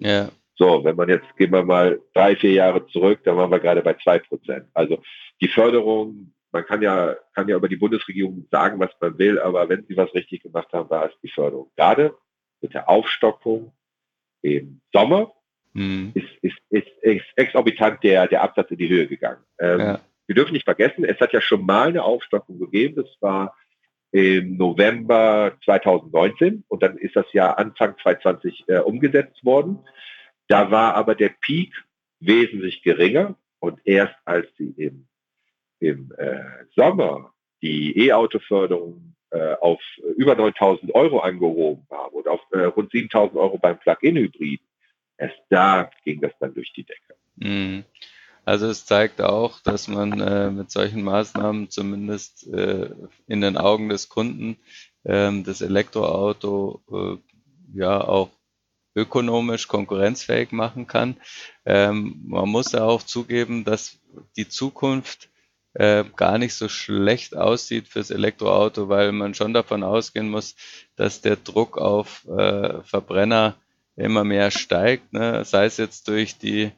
Ja. So, wenn man jetzt, gehen wir mal drei, vier Jahre zurück, dann waren wir gerade bei zwei Prozent. Also die Förderung, man kann ja, kann ja über die Bundesregierung sagen, was man will, aber wenn sie was richtig gemacht haben, war es die Förderung. Gerade mit der Aufstockung im Sommer mhm. ist, ist, ist, ist, exorbitant der, der Absatz in die Höhe gegangen. Ähm, ja. Wir dürfen nicht vergessen, es hat ja schon mal eine Aufstockung gegeben. Das war im November 2019 und dann ist das Jahr Anfang 2020 äh, umgesetzt worden. Da war aber der Peak wesentlich geringer und erst als sie im, im äh, Sommer die E-Auto-Förderung äh, auf über 9000 Euro angehoben haben und auf äh, rund 7000 Euro beim Plug-in-Hybrid, erst da ging das dann durch die Decke. Mhm. Also es zeigt auch, dass man äh, mit solchen Maßnahmen zumindest äh, in den Augen des Kunden ähm, das Elektroauto äh, ja auch ökonomisch konkurrenzfähig machen kann. Ähm, man muss ja auch zugeben, dass die Zukunft äh, gar nicht so schlecht aussieht fürs Elektroauto, weil man schon davon ausgehen muss, dass der Druck auf äh, Verbrenner immer mehr steigt, ne? sei es jetzt durch die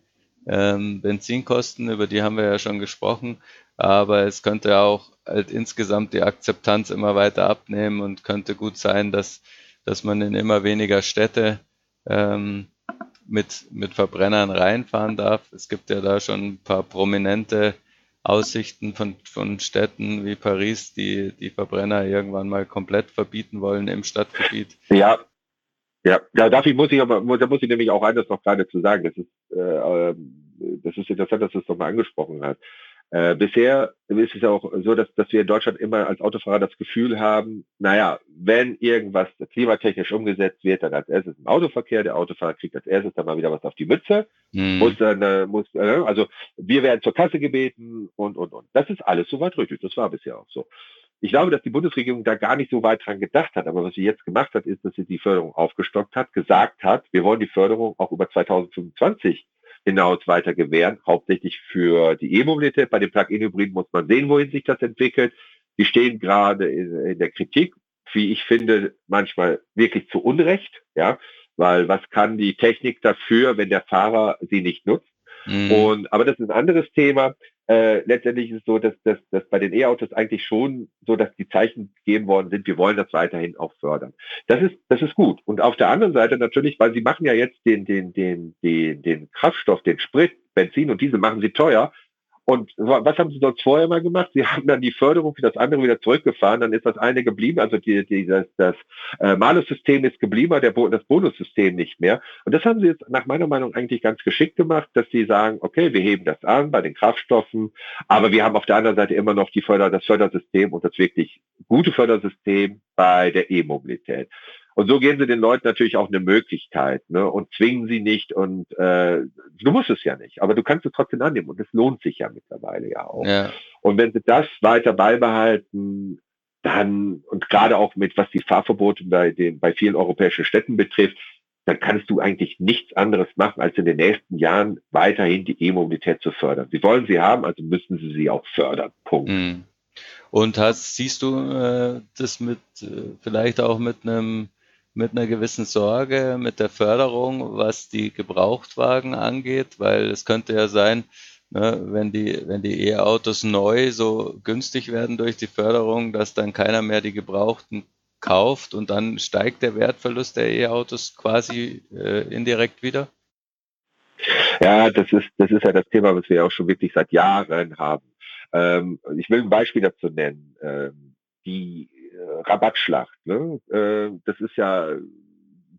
ähm, Benzinkosten, über die haben wir ja schon gesprochen, aber es könnte auch halt insgesamt die Akzeptanz immer weiter abnehmen und könnte gut sein, dass, dass man in immer weniger Städte ähm, mit, mit Verbrennern reinfahren darf. Es gibt ja da schon ein paar prominente Aussichten von, von Städten wie Paris, die die Verbrenner irgendwann mal komplett verbieten wollen im Stadtgebiet. Ja, ja, ja, dafür muss ich aber, da muss ich nämlich auch eines noch gerade zu sagen. Das ist, äh, das ist interessant, dass du es nochmal angesprochen hast. Äh, bisher ist es ja auch so, dass, dass wir in Deutschland immer als Autofahrer das Gefühl haben, naja, wenn irgendwas klimatechnisch umgesetzt wird, dann als erstes im Autoverkehr, der Autofahrer kriegt als erstes dann mal wieder was auf die Mütze, mhm. muss dann, äh, muss, äh, also wir werden zur Kasse gebeten und, und, und. Das ist alles soweit richtig. Das war bisher auch so. Ich glaube, dass die Bundesregierung da gar nicht so weit dran gedacht hat. Aber was sie jetzt gemacht hat, ist, dass sie die Förderung aufgestockt hat, gesagt hat, wir wollen die Förderung auch über 2025 hinaus weiter gewähren, hauptsächlich für die E-Mobilität. Bei den Plug-in-Hybriden muss man sehen, wohin sich das entwickelt. Die stehen gerade in, in der Kritik, wie ich finde, manchmal wirklich zu Unrecht, ja, weil was kann die Technik dafür, wenn der Fahrer sie nicht nutzt? Mhm. Und, aber das ist ein anderes Thema. Äh, letztendlich ist es so, dass, dass, dass bei den E-Autos eigentlich schon so, dass die Zeichen gegeben worden sind, wir wollen das weiterhin auch fördern. Das ist, das ist gut. Und auf der anderen Seite natürlich, weil sie machen ja jetzt den, den, den, den, den Kraftstoff, den Sprit, Benzin und Diesel machen sie teuer. Und was haben sie sonst vorher mal gemacht? Sie haben dann die Förderung für das andere wieder zurückgefahren, dann ist das eine geblieben, also die, die, das, das äh, Malus-System ist geblieben, der, das Bonussystem nicht mehr. Und das haben sie jetzt nach meiner Meinung eigentlich ganz geschickt gemacht, dass sie sagen, okay, wir heben das an bei den Kraftstoffen, aber wir haben auf der anderen Seite immer noch die Förder, das Fördersystem und das wirklich gute Fördersystem bei der E-Mobilität. Und so geben sie den Leuten natürlich auch eine Möglichkeit ne, und zwingen sie nicht. Und äh, du musst es ja nicht, aber du kannst es trotzdem annehmen. Und es lohnt sich ja mittlerweile ja auch. Ja. Und wenn sie das weiter beibehalten, dann, und gerade auch mit, was die Fahrverbote bei, den, bei vielen europäischen Städten betrifft, dann kannst du eigentlich nichts anderes machen, als in den nächsten Jahren weiterhin die E-Mobilität zu fördern. Sie wollen sie haben, also müssen sie sie auch fördern. Punkt. Mhm. Und hast, siehst du äh, das mit äh, vielleicht auch mit einem mit einer gewissen Sorge mit der Förderung, was die Gebrauchtwagen angeht, weil es könnte ja sein, ne, wenn die, wenn die E-Autos neu so günstig werden durch die Förderung, dass dann keiner mehr die Gebrauchten kauft und dann steigt der Wertverlust der E-Autos quasi äh, indirekt wieder? Ja, das ist, das ist ja das Thema, was wir auch schon wirklich seit Jahren haben. Ähm, ich will ein Beispiel dazu nennen. Ähm, die Rabattschlacht. Ne? Äh, das ist ja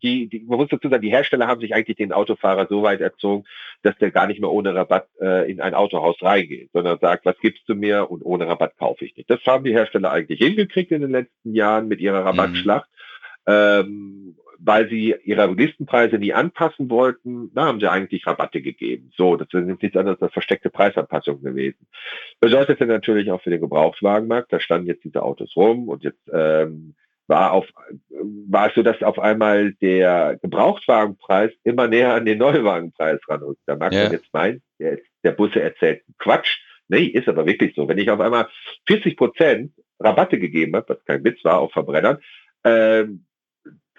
die, die, man muss dazu sagen, die Hersteller haben sich eigentlich den Autofahrer so weit erzogen, dass der gar nicht mehr ohne Rabatt äh, in ein Autohaus reingeht, sondern sagt, was gibst du mir und ohne Rabatt kaufe ich nicht. Das haben die Hersteller eigentlich hingekriegt in den letzten Jahren mit ihrer mhm. Rabattschlacht. Mhm. Ähm, weil sie ihre Listenpreise nie anpassen wollten, da haben sie eigentlich Rabatte gegeben. So, das sind nichts anderes als versteckte Preisanpassungen gewesen. Bedeutet ja natürlich auch für den Gebrauchtwagenmarkt, da standen jetzt diese Autos rum und jetzt ähm, war auf war es so, dass auf einmal der Gebrauchtwagenpreis immer näher an den Neuwagenpreis ranrückt. Da mag ja. man jetzt meinen, der, der Busse erzählt Quatsch. Nee, ist aber wirklich so. Wenn ich auf einmal 40 Prozent Rabatte gegeben habe, was kein Witz war, auf Verbrennern, ähm,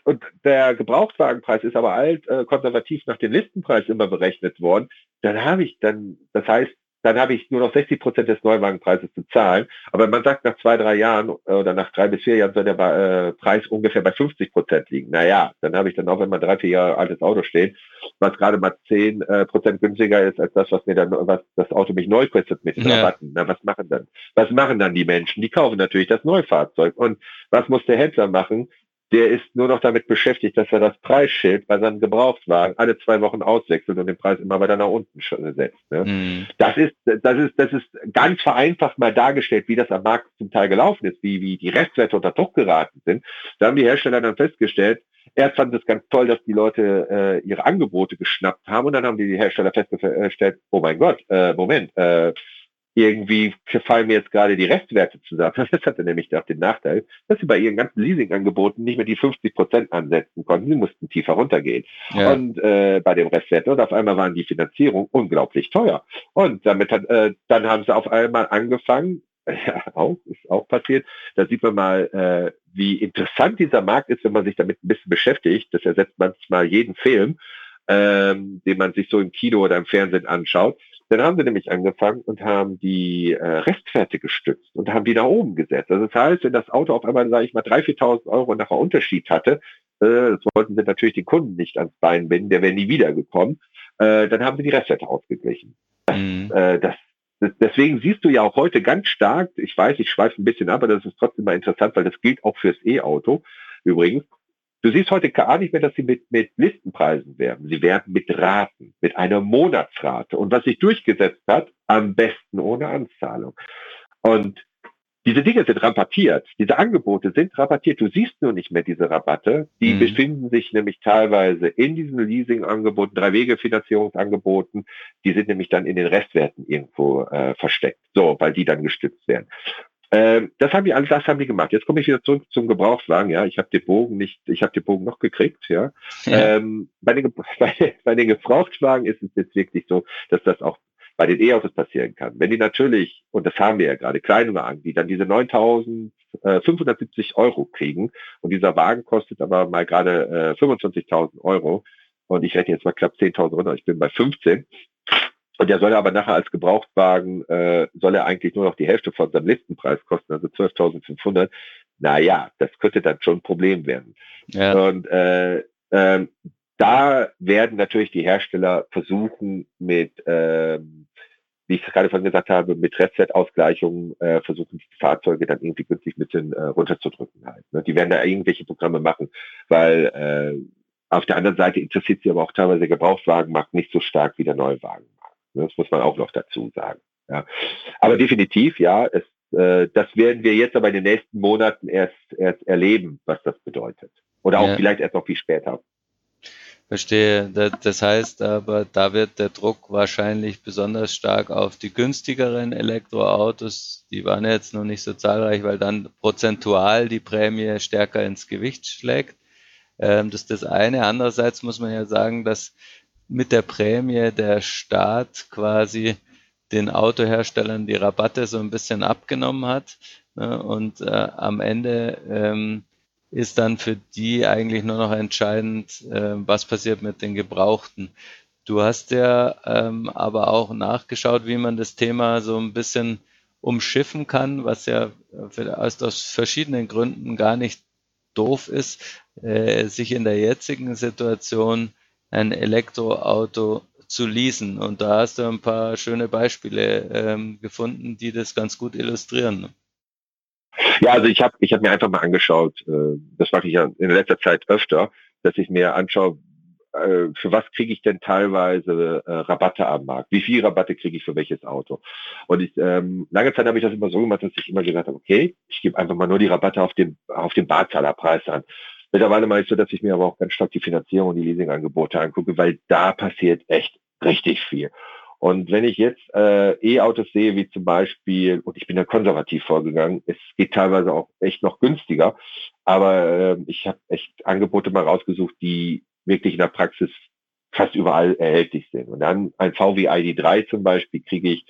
und der Gebrauchtwagenpreis ist aber alt, äh, konservativ nach dem Listenpreis immer berechnet worden, dann habe ich dann, das heißt, dann habe ich nur noch 60 Prozent des Neuwagenpreises zu zahlen. Aber man sagt, nach zwei, drei Jahren oder nach drei bis vier Jahren soll der äh, Preis ungefähr bei 50 Prozent liegen. Naja, dann habe ich dann auch, wenn man drei, vier Jahre altes Auto steht, was gerade mal 10 äh, Prozent günstiger ist als das, was mir dann, was das Auto mich neu kostet mit den ja. Rabatten. Na, was machen dann? Was machen dann die Menschen? Die kaufen natürlich das Neufahrzeug. Und was muss der Händler machen? Der ist nur noch damit beschäftigt, dass er das Preisschild bei seinem Gebrauchtwagen alle zwei Wochen auswechselt und den Preis immer weiter nach unten setzt. Ne? Mm. Das ist, das ist, das ist ganz vereinfacht mal dargestellt, wie das am Markt zum Teil gelaufen ist, wie, wie die Restwerte unter Druck geraten sind. Da haben die Hersteller dann festgestellt, erst fand es ganz toll, dass die Leute äh, ihre Angebote geschnappt haben und dann haben die, die Hersteller festgestellt, oh mein Gott, äh, Moment, äh, irgendwie fallen mir jetzt gerade die Restwerte zusammen. Das hatte nämlich auch den Nachteil, dass sie bei ihren ganzen Leasingangeboten nicht mehr die 50 Prozent ansetzen konnten. Sie mussten tiefer runtergehen. Ja. Und äh, bei dem Restwert. Und auf einmal waren die Finanzierung unglaublich teuer. Und damit hat, äh, dann haben sie auf einmal angefangen, ja, auch, ist auch passiert. Da sieht man mal, äh, wie interessant dieser Markt ist, wenn man sich damit ein bisschen beschäftigt. Das ersetzt manchmal jeden Film, ähm, den man sich so im Kino oder im Fernsehen anschaut dann haben sie nämlich angefangen und haben die äh, Restwerte gestützt und haben die nach oben gesetzt. Also das heißt, wenn das Auto auf einmal, sage ich mal, 3.000, 4.000 Euro nachher Unterschied hatte, äh, das wollten sie natürlich den Kunden nicht ans Bein binden, der wäre nie wiedergekommen, äh, dann haben sie die Restwerte ausgeglichen. Das, mhm. äh, das Deswegen siehst du ja auch heute ganz stark, ich weiß, ich schweife ein bisschen ab, aber das ist trotzdem mal interessant, weil das gilt auch fürs E-Auto übrigens. Du siehst heute gar nicht mehr, dass sie mit, mit Listenpreisen werben. Sie werden mit Raten, mit einer Monatsrate. Und was sich durchgesetzt hat, am besten ohne Anzahlung. Und diese Dinge sind rabattiert. Diese Angebote sind rabattiert. Du siehst nur nicht mehr diese Rabatte. Die mhm. befinden sich nämlich teilweise in diesen Leasing-Angeboten, Drei-Wege-Finanzierungsangeboten. Die sind nämlich dann in den Restwerten irgendwo äh, versteckt. So, weil die dann gestützt werden. Ähm, das haben die alles, das haben die gemacht. Jetzt komme ich wieder zurück zum Gebrauchswagen. Ja, ich habe den Bogen nicht, ich habe den Bogen noch gekriegt. Ja, ja. Ähm, bei, den, bei, bei den Gebrauchtwagen ist es jetzt wirklich so, dass das auch bei den E-Autos passieren kann. Wenn die natürlich, und das haben wir ja gerade, Kleinwagen, die dann diese 9.570 äh, Euro kriegen und dieser Wagen kostet aber mal gerade äh, 25.000 Euro und ich rechne jetzt mal knapp 10.000 runter, ich bin bei 15, und der soll aber nachher als Gebrauchtwagen, äh, soll er eigentlich nur noch die Hälfte von seinem Listenpreis kosten, also 12.500. Naja, das könnte dann schon ein Problem werden. Ja. Und äh, äh, da werden natürlich die Hersteller versuchen mit, äh, wie ich gerade vorhin gesagt habe, mit Restwertausgleichungen äh, versuchen, die Fahrzeuge dann irgendwie günstig ein bisschen äh, runterzudrücken halt. Ne? Die werden da irgendwelche Programme machen, weil äh, auf der anderen Seite interessiert sie aber auch teilweise der Gebrauchtwagenmarkt nicht so stark wie der Neuwagen. Das muss man auch noch dazu sagen. Ja. Aber definitiv, ja, es, äh, das werden wir jetzt aber in den nächsten Monaten erst, erst erleben, was das bedeutet. Oder auch ja. vielleicht erst noch viel später. Verstehe. Das heißt aber, da wird der Druck wahrscheinlich besonders stark auf die günstigeren Elektroautos. Die waren jetzt noch nicht so zahlreich, weil dann prozentual die Prämie stärker ins Gewicht schlägt. Ähm, das ist das eine. Andererseits muss man ja sagen, dass mit der Prämie der Staat quasi den Autoherstellern die Rabatte so ein bisschen abgenommen hat. Ne? Und äh, am Ende ähm, ist dann für die eigentlich nur noch entscheidend, äh, was passiert mit den Gebrauchten. Du hast ja ähm, aber auch nachgeschaut, wie man das Thema so ein bisschen umschiffen kann, was ja aus verschiedenen Gründen gar nicht doof ist, äh, sich in der jetzigen Situation ein Elektroauto zu leasen. Und da hast du ein paar schöne Beispiele ähm, gefunden, die das ganz gut illustrieren. Ja, also ich habe ich hab mir einfach mal angeschaut, äh, das mache ich ja in letzter Zeit öfter, dass ich mir anschaue, äh, für was kriege ich denn teilweise äh, Rabatte am Markt? Wie viel Rabatte kriege ich für welches Auto? Und ich, ähm, lange Zeit habe ich das immer so gemacht, dass ich immer gesagt habe, okay, ich gebe einfach mal nur die Rabatte auf den, auf den Barzahlerpreis an. Mittlerweile mache ich so, dass ich mir aber auch ganz stark die Finanzierung und die Leasingangebote angucke, weil da passiert echt richtig viel. Und wenn ich jetzt äh, E-Autos sehe, wie zum Beispiel, und ich bin da konservativ vorgegangen, es geht teilweise auch echt noch günstiger, aber äh, ich habe echt Angebote mal rausgesucht, die wirklich in der Praxis fast überall erhältlich sind. Und dann ein VW ID3 zum Beispiel kriege ich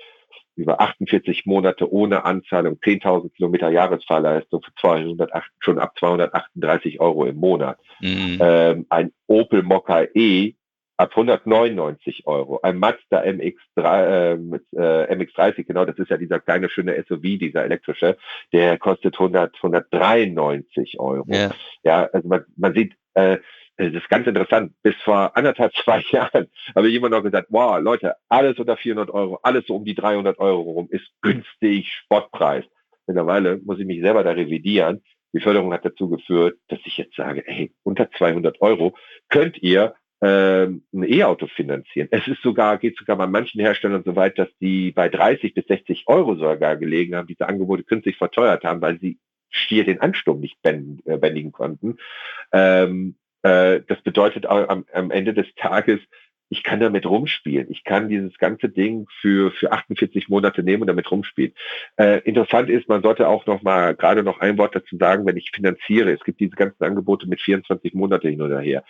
über 48 Monate ohne Anzahlung 10.000 Kilometer Jahresfahrleistung für 208, schon ab 238 Euro im Monat. Mhm. Ähm, ein Opel Mokka E ab 199 Euro. Ein Mazda MX3, äh, äh MX30, genau, das ist ja dieser kleine schöne SUV, dieser elektrische, der kostet 100, 193 Euro. Ja, ja also man, man sieht, äh, das ist ganz interessant. Bis vor anderthalb, zwei Jahren habe ich immer noch gesagt, wow, Leute, alles unter 400 Euro, alles so um die 300 Euro rum ist günstig, Sportpreis. Mittlerweile muss ich mich selber da revidieren. Die Förderung hat dazu geführt, dass ich jetzt sage, hey, unter 200 Euro könnt ihr ähm, ein E-Auto finanzieren. Es ist sogar, geht sogar bei manchen Herstellern so weit, dass die bei 30 bis 60 Euro sogar gelegen haben, diese Angebote künstlich verteuert haben, weil sie schier den Ansturm nicht äh, bändigen konnten. Ähm, äh, das bedeutet am, am Ende des Tages, ich kann damit rumspielen. Ich kann dieses ganze Ding für, für 48 Monate nehmen und damit rumspielen. Äh, interessant ist, man sollte auch noch mal gerade noch ein Wort dazu sagen, wenn ich finanziere. Es gibt diese ganzen Angebote mit 24 Monate hin oder her.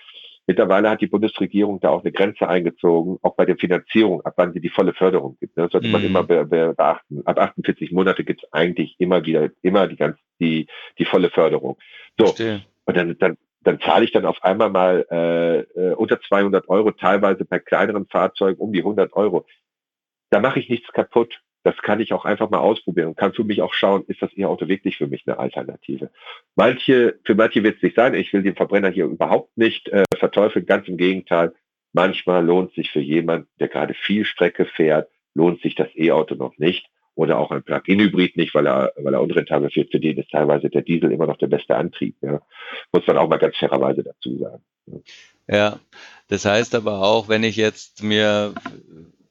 Mittlerweile hat die Bundesregierung da auch eine Grenze eingezogen, auch bei der Finanzierung, ab wann sie die volle Förderung gibt. Das sollte mhm. man immer be be beachten. Ab 48 Monate gibt es eigentlich immer wieder, immer die ganz, die, die volle Förderung. So. Verstehe. Und dann, dann, dann zahle ich dann auf einmal mal äh, äh, unter 200 Euro, teilweise bei kleineren Fahrzeugen um die 100 Euro. Da mache ich nichts kaputt das kann ich auch einfach mal ausprobieren und kann für mich auch schauen, ist das E-Auto wirklich für mich eine Alternative. Manche, für manche wird es nicht sein. Ich will den Verbrenner hier überhaupt nicht äh, verteufeln. Ganz im Gegenteil. Manchmal lohnt sich für jemanden, der gerade viel Strecke fährt, lohnt sich das E-Auto noch nicht oder auch ein Plug-in-Hybrid nicht, weil er, weil er unrentabel wird. Für den ist teilweise der Diesel immer noch der beste Antrieb. Ja. Muss man auch mal ganz fairerweise dazu sagen. Ja, das heißt aber auch, wenn ich jetzt mir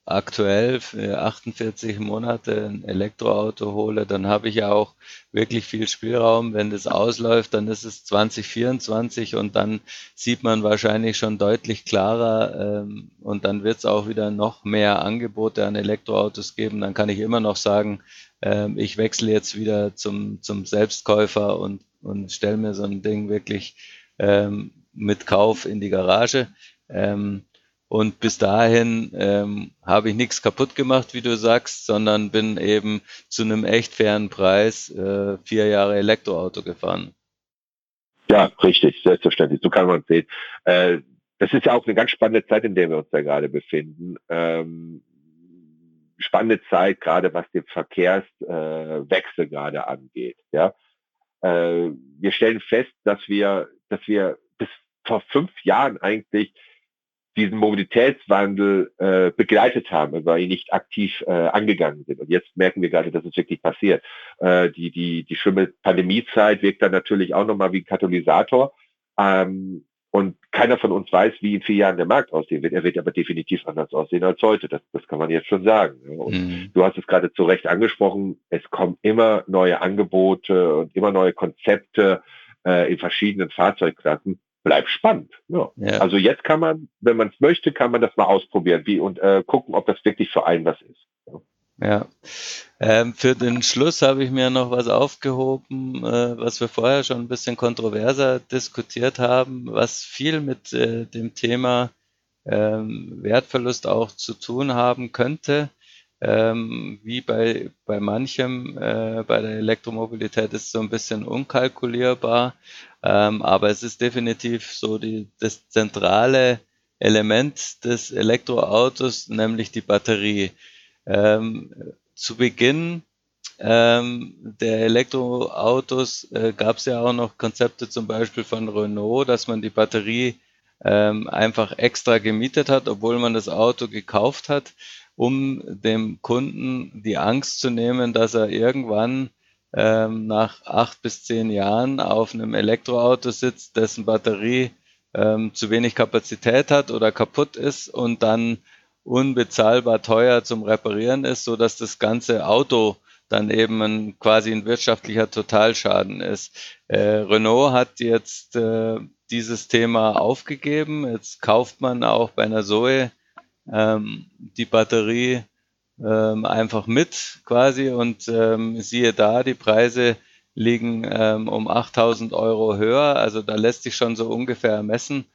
aktuell für 48 Monate ein Elektroauto hole, dann habe ich ja auch wirklich viel Spielraum. Wenn das ausläuft, dann ist es 2024 und dann sieht man wahrscheinlich schon deutlich klarer ähm, und dann wird es auch wieder noch mehr Angebote an Elektroautos geben. Dann kann ich immer noch sagen, ähm, ich wechsle jetzt wieder zum, zum Selbstkäufer und, und stelle mir so ein Ding wirklich ähm, mit Kauf in die Garage. Ähm, und bis dahin ähm, habe ich nichts kaputt gemacht, wie du sagst, sondern bin eben zu einem echt fairen Preis äh, vier Jahre Elektroauto gefahren. Ja, richtig, selbstverständlich. So kann man sehen. Äh, das ist ja auch eine ganz spannende Zeit, in der wir uns da gerade befinden. Ähm, spannende Zeit, gerade was den Verkehrswechsel äh, gerade angeht. Ja, äh, wir stellen fest, dass wir, dass wir bis vor fünf Jahren eigentlich diesen Mobilitätswandel äh, begleitet haben, weil ihn nicht aktiv äh, angegangen sind. Und jetzt merken wir gerade, dass es wirklich passiert. Äh, die, die, die schlimme Pandemiezeit wirkt dann natürlich auch nochmal wie ein Katalysator. Ähm, und keiner von uns weiß, wie in vier Jahren der Markt aussehen wird. Er wird aber definitiv anders aussehen als heute. Das, das kann man jetzt schon sagen. Und mhm. du hast es gerade zu Recht angesprochen. Es kommen immer neue Angebote und immer neue Konzepte äh, in verschiedenen Fahrzeugklassen bleibt spannend. Ja. ja. Also jetzt kann man, wenn man es möchte, kann man das mal ausprobieren wie, und äh, gucken, ob das wirklich für einen was ist. Ja. ja. Ähm, für den Schluss habe ich mir noch was aufgehoben, äh, was wir vorher schon ein bisschen kontroverser diskutiert haben, was viel mit äh, dem Thema ähm, Wertverlust auch zu tun haben könnte. Ähm, wie bei, bei manchem äh, bei der Elektromobilität ist so ein bisschen unkalkulierbar. Ähm, aber es ist definitiv so die, das zentrale Element des Elektroautos, nämlich die Batterie. Ähm, zu Beginn ähm, der Elektroautos äh, gab es ja auch noch Konzepte zum Beispiel von Renault, dass man die Batterie ähm, einfach extra gemietet hat, obwohl man das Auto gekauft hat, um dem Kunden die Angst zu nehmen, dass er irgendwann ähm, nach acht bis zehn Jahren auf einem Elektroauto sitzt, dessen Batterie ähm, zu wenig Kapazität hat oder kaputt ist und dann unbezahlbar teuer zum Reparieren ist, so dass das ganze Auto dann eben ein, quasi ein wirtschaftlicher Totalschaden ist. Äh, Renault hat jetzt äh, dieses Thema aufgegeben. Jetzt kauft man auch bei einer Zoe ähm, die Batterie ähm, einfach mit quasi und ähm, siehe da, die Preise liegen ähm, um 8000 Euro höher. Also da lässt sich schon so ungefähr ermessen,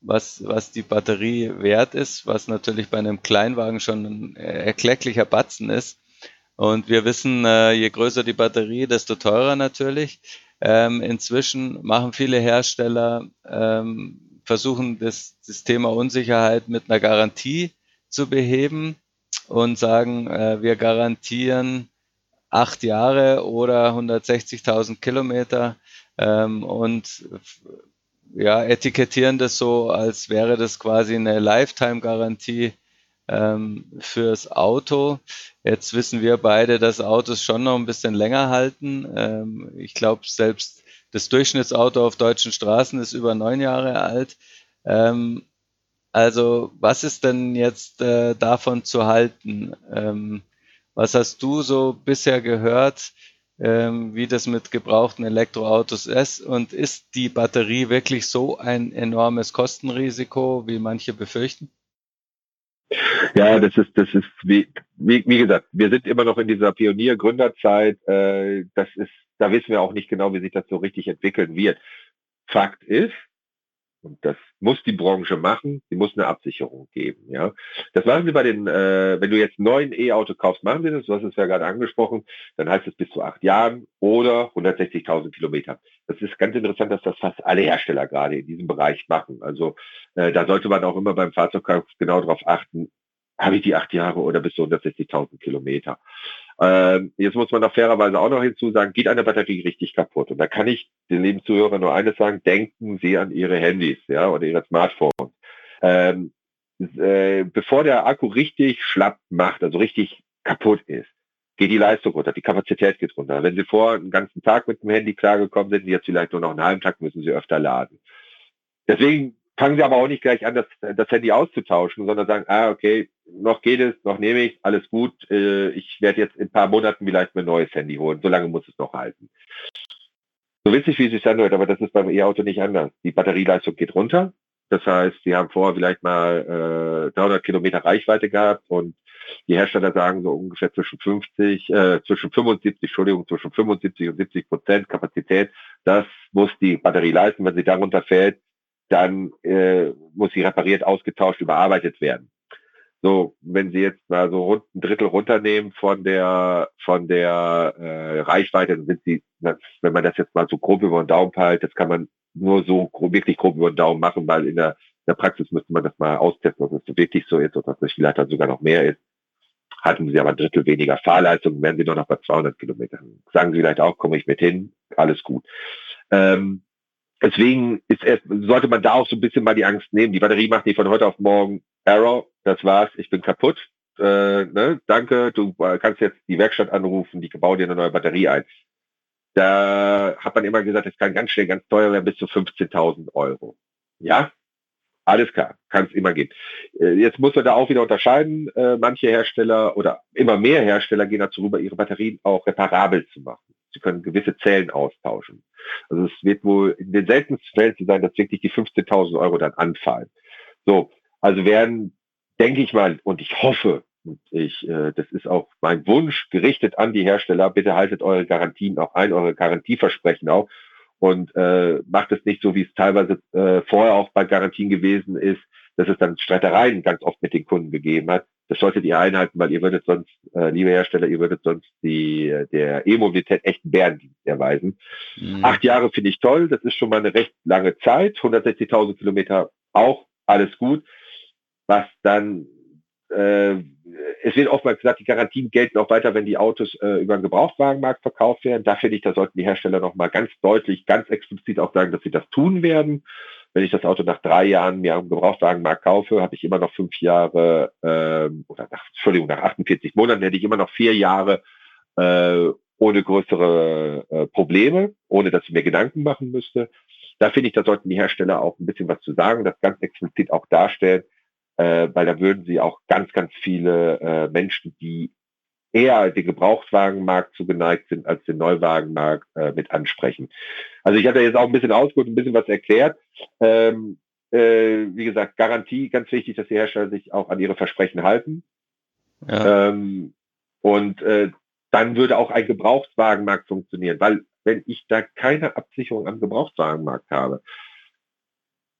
was, was die Batterie wert ist, was natürlich bei einem Kleinwagen schon ein erklecklicher Batzen ist. Und wir wissen, äh, je größer die Batterie, desto teurer natürlich. Ähm, inzwischen machen viele Hersteller ähm, versuchen, das, das Thema Unsicherheit mit einer Garantie zu beheben und sagen, äh, wir garantieren acht Jahre oder 160.000 Kilometer ähm, und ja, etikettieren das so, als wäre das quasi eine Lifetime-Garantie ähm, fürs Auto. Jetzt wissen wir beide, dass Autos schon noch ein bisschen länger halten. Ähm, ich glaube, selbst das Durchschnittsauto auf deutschen Straßen ist über neun Jahre alt. Ähm, also was ist denn jetzt äh, davon zu halten? Ähm, was hast du so bisher gehört, ähm, wie das mit gebrauchten Elektroautos ist? Und ist die Batterie wirklich so ein enormes Kostenrisiko, wie manche befürchten? Ja, das ist, das ist, wie, wie, wie gesagt, wir sind immer noch in dieser Pionier-Gründerzeit. Äh, das ist, da wissen wir auch nicht genau, wie sich das so richtig entwickeln wird. Fakt ist, und das muss die Branche machen. Sie muss eine Absicherung geben. Ja, das machen sie bei den. Äh, wenn du jetzt neuen E-Auto kaufst, machen sie das. Du hast es ja gerade angesprochen. Dann heißt es bis zu acht Jahren oder 160.000 Kilometer. Das ist ganz interessant, dass das fast alle Hersteller gerade in diesem Bereich machen. Also äh, da sollte man auch immer beim Fahrzeugkauf genau darauf achten. Habe ich die acht Jahre oder bis zu 160.000 Kilometer? Ähm, jetzt muss man doch fairerweise auch noch hinzu sagen, geht eine Batterie richtig kaputt? Und da kann ich den lieben Zuhörern nur eines sagen, denken Sie an Ihre Handys, ja, oder Ihre Smartphones. Ähm, äh, bevor der Akku richtig schlapp macht, also richtig kaputt ist, geht die Leistung runter, die Kapazität geht runter. Wenn Sie vor einen ganzen Tag mit dem Handy klargekommen sind, jetzt vielleicht nur noch einen halben Tag, müssen Sie öfter laden. Deswegen fangen Sie aber auch nicht gleich an, das, das Handy auszutauschen, sondern sagen, ah, okay, noch geht es, noch nehme ich, alles gut. Äh, ich werde jetzt in ein paar Monaten vielleicht mir ein neues Handy holen. So lange muss es noch halten. So witzig, wie es sich anhört, aber das ist beim E-Auto nicht anders. Die Batterieleistung geht runter. Das heißt, Sie haben vorher vielleicht mal äh, 300 Kilometer Reichweite gehabt und die Hersteller sagen so ungefähr zwischen 50, äh, zwischen 75, Entschuldigung, zwischen 75 und 70 Prozent Kapazität. Das muss die Batterie leisten. Wenn sie darunter fällt, dann äh, muss sie repariert, ausgetauscht, überarbeitet werden. So, wenn Sie jetzt mal so rund ein Drittel runternehmen von der von der äh, Reichweite, dann sind Sie, wenn man das jetzt mal so grob über den Daumen peilt, das kann man nur so grob, wirklich grob über den Daumen machen, weil in der, in der Praxis müsste man das mal austesten, ob es wirklich so ist oder ob es vielleicht dann sogar noch mehr ist. Hatten Sie aber ein Drittel weniger Fahrleistung, wären Sie nur noch bei 200 Kilometern. Sagen Sie vielleicht auch, komme ich mit hin, alles gut. Ähm, Deswegen ist erst, sollte man da auch so ein bisschen mal die Angst nehmen. Die Batterie macht nicht von heute auf morgen Error, das war's, ich bin kaputt. Äh, ne? Danke, du kannst jetzt die Werkstatt anrufen, die bauen dir eine neue Batterie ein. Da hat man immer gesagt, es kann ganz schnell ganz teuer werden, bis zu 15.000 Euro. Ja, alles klar, kann es immer gehen. Äh, jetzt muss man da auch wieder unterscheiden. Äh, manche Hersteller oder immer mehr Hersteller gehen dazu rüber, ihre Batterien auch reparabel zu machen. Sie können gewisse Zellen austauschen. Also es wird wohl in den seltensten Fällen zu sein, dass wirklich die 15.000 Euro dann anfallen. So, also werden, denke ich mal, und ich hoffe, und ich, äh, das ist auch mein Wunsch gerichtet an die Hersteller, bitte haltet eure Garantien auch ein, eure Garantieversprechen auch und äh, macht es nicht so, wie es teilweise äh, vorher auch bei Garantien gewesen ist, dass es dann Streitereien ganz oft mit den Kunden gegeben hat. Das solltet ihr einhalten, weil ihr würdet sonst, äh, liebe Hersteller, ihr würdet sonst die der E-Mobilität echt Bärendienst erweisen. Mhm. Acht Jahre finde ich toll, das ist schon mal eine recht lange Zeit. 160.000 Kilometer auch, alles gut. Was dann, äh, es wird oftmals gesagt, die Garantien gelten auch weiter, wenn die Autos äh, über den Gebrauchtwagenmarkt verkauft werden. Da finde ich, da sollten die Hersteller nochmal ganz deutlich, ganz explizit auch sagen, dass sie das tun werden. Wenn ich das Auto nach drei Jahren mir am Gebrauchtwagenmarkt kaufe, habe ich immer noch fünf Jahre, ähm, oder nach, Entschuldigung, nach 48 Monaten hätte ich immer noch vier Jahre äh, ohne größere äh, Probleme, ohne dass ich mir Gedanken machen müsste. Da finde ich, da sollten die Hersteller auch ein bisschen was zu sagen, das ganz explizit auch darstellen, äh, weil da würden sie auch ganz, ganz viele äh, Menschen, die eher den Gebrauchtwagenmarkt zugeneigt sind als den Neuwagenmarkt äh, mit ansprechen. Also ich hatte jetzt auch ein bisschen ausgeholt, ein bisschen was erklärt. Ähm, äh, wie gesagt, Garantie, ganz wichtig, dass die Hersteller sich auch an ihre Versprechen halten. Ja. Ähm, und äh, dann würde auch ein Gebrauchtwagenmarkt funktionieren, weil wenn ich da keine Absicherung am Gebrauchtwagenmarkt habe,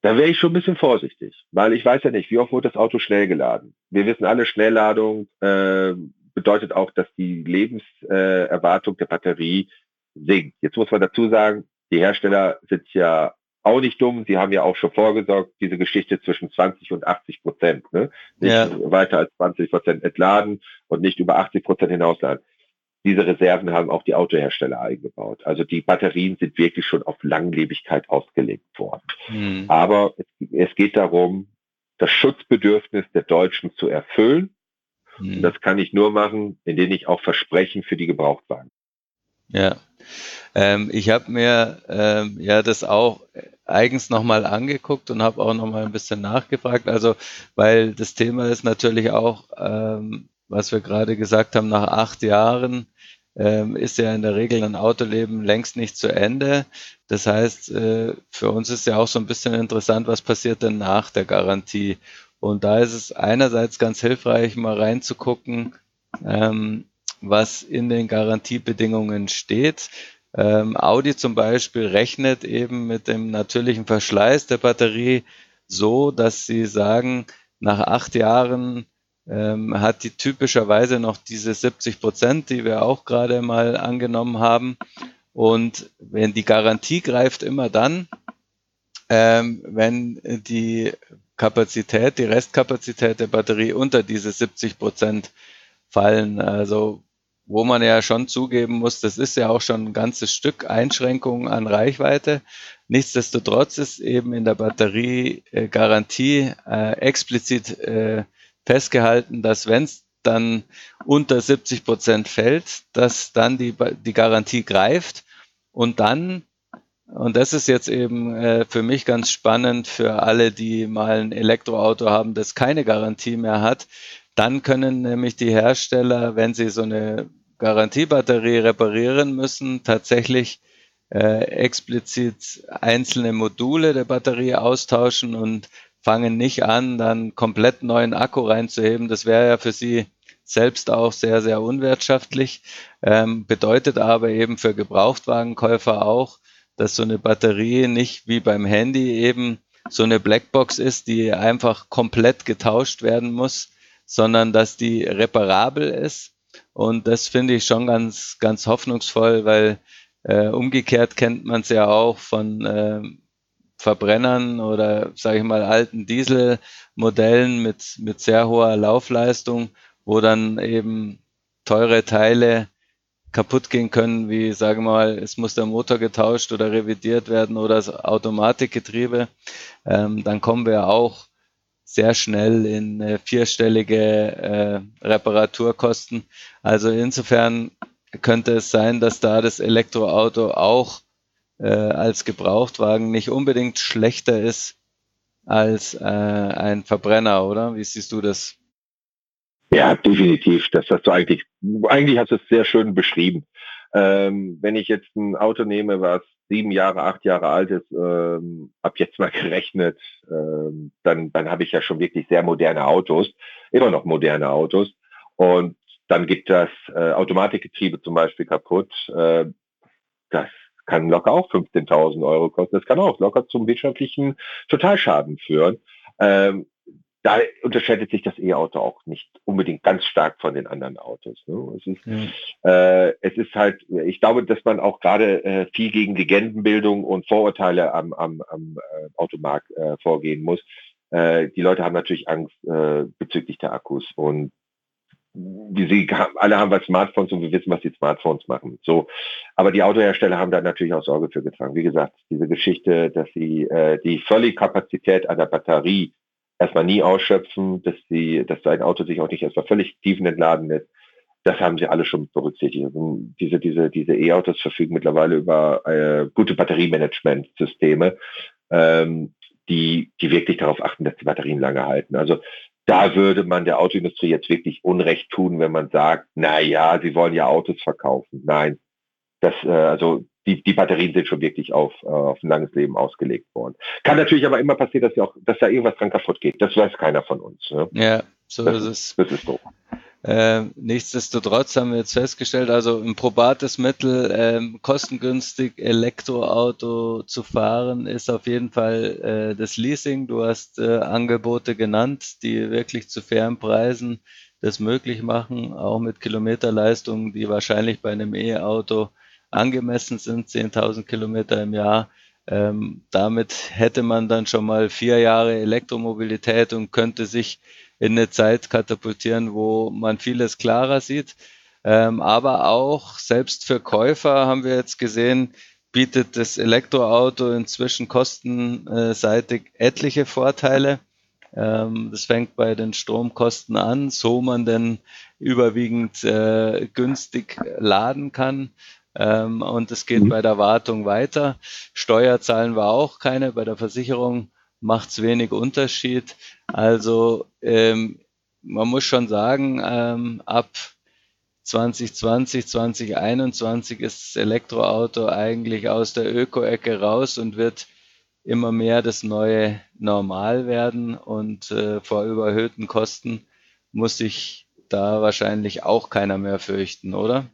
dann wäre ich schon ein bisschen vorsichtig, weil ich weiß ja nicht, wie oft wird das Auto schnell geladen. Wir wissen alle, Schnellladung äh, bedeutet auch, dass die Lebenserwartung der Batterie sinkt. Jetzt muss man dazu sagen, die Hersteller sind ja auch nicht dumm. Sie haben ja auch schon vorgesorgt, diese Geschichte zwischen 20 und 80 Prozent. Ne? Nicht ja. weiter als 20 Prozent entladen und nicht über 80 Prozent hinausladen. Diese Reserven haben auch die Autohersteller eingebaut. Also die Batterien sind wirklich schon auf Langlebigkeit ausgelegt worden. Mhm. Aber es, es, geht darum, das Schutzbedürfnis der Deutschen zu erfüllen. Mhm. Das kann ich nur machen, indem ich auch Versprechen für die Gebrauchtwagen. Ja, ähm, ich habe mir ähm, ja das auch eigens nochmal angeguckt und habe auch nochmal ein bisschen nachgefragt. Also, weil das Thema ist natürlich auch, ähm, was wir gerade gesagt haben, nach acht Jahren ähm, ist ja in der Regel ein Autoleben längst nicht zu Ende. Das heißt, äh, für uns ist ja auch so ein bisschen interessant, was passiert denn nach der Garantie. Und da ist es einerseits ganz hilfreich, mal reinzugucken, ähm, was in den Garantiebedingungen steht. Ähm, Audi zum Beispiel rechnet eben mit dem natürlichen Verschleiß der Batterie so, dass sie sagen, nach acht Jahren ähm, hat die typischerweise noch diese 70 Prozent, die wir auch gerade mal angenommen haben. Und wenn die Garantie greift immer dann, ähm, wenn die Kapazität, die Restkapazität der Batterie unter diese 70 Prozent fallen. Also wo man ja schon zugeben muss, das ist ja auch schon ein ganzes Stück Einschränkung an Reichweite. Nichtsdestotrotz ist eben in der Batteriegarantie äh, explizit äh, festgehalten, dass wenn es dann unter 70 Prozent fällt, dass dann die, die Garantie greift und dann, und das ist jetzt eben äh, für mich ganz spannend für alle, die mal ein Elektroauto haben, das keine Garantie mehr hat, dann können nämlich die Hersteller, wenn sie so eine Garantiebatterie reparieren müssen, tatsächlich äh, explizit einzelne Module der Batterie austauschen und fangen nicht an, dann komplett neuen Akku reinzuheben. Das wäre ja für sie selbst auch sehr, sehr unwirtschaftlich. Ähm, bedeutet aber eben für Gebrauchtwagenkäufer auch, dass so eine Batterie nicht wie beim Handy eben so eine Blackbox ist, die einfach komplett getauscht werden muss, sondern dass die reparabel ist. Und das finde ich schon ganz, ganz hoffnungsvoll, weil äh, umgekehrt kennt man es ja auch von äh, Verbrennern oder, sage ich mal, alten Dieselmodellen mit, mit sehr hoher Laufleistung, wo dann eben teure Teile kaputt gehen können, wie sagen wir mal, es muss der Motor getauscht oder revidiert werden oder das Automatikgetriebe, ähm, dann kommen wir auch sehr schnell in äh, vierstellige äh, Reparaturkosten. Also insofern könnte es sein, dass da das Elektroauto auch äh, als Gebrauchtwagen nicht unbedingt schlechter ist als äh, ein Verbrenner, oder? Wie siehst du das? Ja, definitiv. Das hast du eigentlich, eigentlich hast du es sehr schön beschrieben. Ähm, wenn ich jetzt ein Auto nehme, was sieben Jahre, acht Jahre alt ist, ähm, ab jetzt mal gerechnet, ähm, dann, dann habe ich ja schon wirklich sehr moderne Autos, immer noch moderne Autos. Und dann gibt das äh, Automatikgetriebe zum Beispiel kaputt. Äh, das kann locker auch 15.000 Euro kosten. Das kann auch locker zum wirtschaftlichen Totalschaden führen. Ähm, da unterscheidet sich das E-Auto auch nicht unbedingt ganz stark von den anderen Autos. Ne? Es, ist, mhm. äh, es ist halt, ich glaube, dass man auch gerade äh, viel gegen Legendenbildung und Vorurteile am, am, am äh, Automarkt äh, vorgehen muss. Äh, die Leute haben natürlich Angst äh, bezüglich der Akkus und wie sie alle haben was Smartphones und wir wissen, was die Smartphones machen. So, aber die Autohersteller haben da natürlich auch Sorge für getragen. Wie gesagt, diese Geschichte, dass sie äh, die völlige Kapazität einer Batterie erstmal nie ausschöpfen, dass sie, dass ein Auto sich auch nicht erstmal völlig tiefenentladen lässt. Das haben sie alle schon berücksichtigt. Also diese, diese, diese E-Autos verfügen mittlerweile über äh, gute Batteriemanagementsysteme, ähm, die, die wirklich darauf achten, dass die Batterien lange halten. Also da würde man der Autoindustrie jetzt wirklich Unrecht tun, wenn man sagt, na ja, sie wollen ja Autos verkaufen. Nein, das, äh, also die, die Batterien sind schon wirklich auf, äh, auf ein langes Leben ausgelegt worden. Kann natürlich aber immer passieren, dass, auch, dass da irgendwas dran kaputt geht. Das weiß keiner von uns. Ne? Ja, so das, ist es. Das ist so. Äh, nichtsdestotrotz haben wir jetzt festgestellt, also ein probates Mittel, äh, kostengünstig Elektroauto zu fahren, ist auf jeden Fall äh, das Leasing. Du hast äh, Angebote genannt, die wirklich zu fairen Preisen das möglich machen, auch mit Kilometerleistungen, die wahrscheinlich bei einem E-Auto angemessen sind, 10.000 Kilometer im Jahr. Ähm, damit hätte man dann schon mal vier Jahre Elektromobilität und könnte sich in eine Zeit katapultieren, wo man vieles klarer sieht. Ähm, aber auch selbst für Käufer haben wir jetzt gesehen, bietet das Elektroauto inzwischen kostenseitig etliche Vorteile. Ähm, das fängt bei den Stromkosten an, so man denn überwiegend äh, günstig laden kann. Ähm, und es geht mhm. bei der Wartung weiter. Steuer zahlen wir auch keine. Bei der Versicherung macht es wenig Unterschied. Also ähm, man muss schon sagen, ähm, ab 2020, 2021 ist das Elektroauto eigentlich aus der Öko-Ecke raus und wird immer mehr das neue Normal werden und äh, vor überhöhten Kosten muss sich da wahrscheinlich auch keiner mehr fürchten, oder?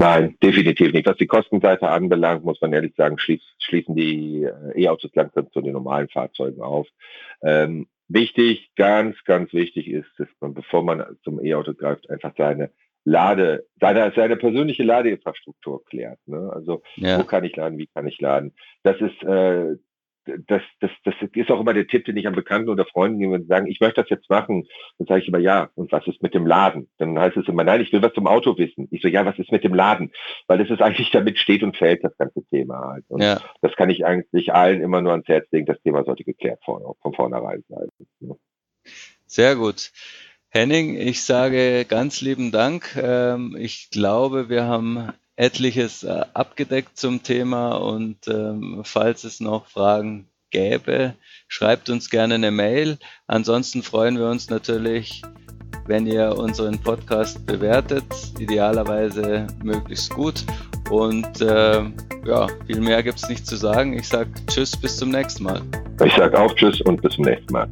Nein, definitiv nicht. Was die Kostenseite anbelangt, muss man ehrlich sagen, schließ, schließen die äh, E-Autos langsam zu den normalen Fahrzeugen auf. Ähm, wichtig, ganz, ganz wichtig ist, dass man, bevor man zum E-Auto greift, einfach seine Lade, seine, seine persönliche Ladeinfrastruktur klärt. Ne? Also ja. wo kann ich laden, wie kann ich laden? Das ist äh, das, das, das ist auch immer der Tipp, den ich an Bekannten oder Freunden gebe und sagen, ich möchte das jetzt machen. Dann sage ich immer, ja, und was ist mit dem Laden? Dann heißt es immer, nein, ich will was zum Auto wissen. Ich so, ja, was ist mit dem Laden? Weil das ist eigentlich damit steht und fällt, das ganze Thema halt. Und ja. das kann ich eigentlich allen immer nur ans Herz legen, das Thema sollte geklärt von, von vornherein sein. Sehr gut. Henning, ich sage ganz lieben Dank. Ähm, ich glaube, wir haben etliches äh, abgedeckt zum Thema und ähm, falls es noch Fragen gäbe, schreibt uns gerne eine Mail. Ansonsten freuen wir uns natürlich, wenn ihr unseren Podcast bewertet, idealerweise möglichst gut. Und äh, ja, viel mehr gibt es nicht zu sagen. Ich sage Tschüss, bis zum nächsten Mal. Ich sage auch Tschüss und bis zum nächsten Mal.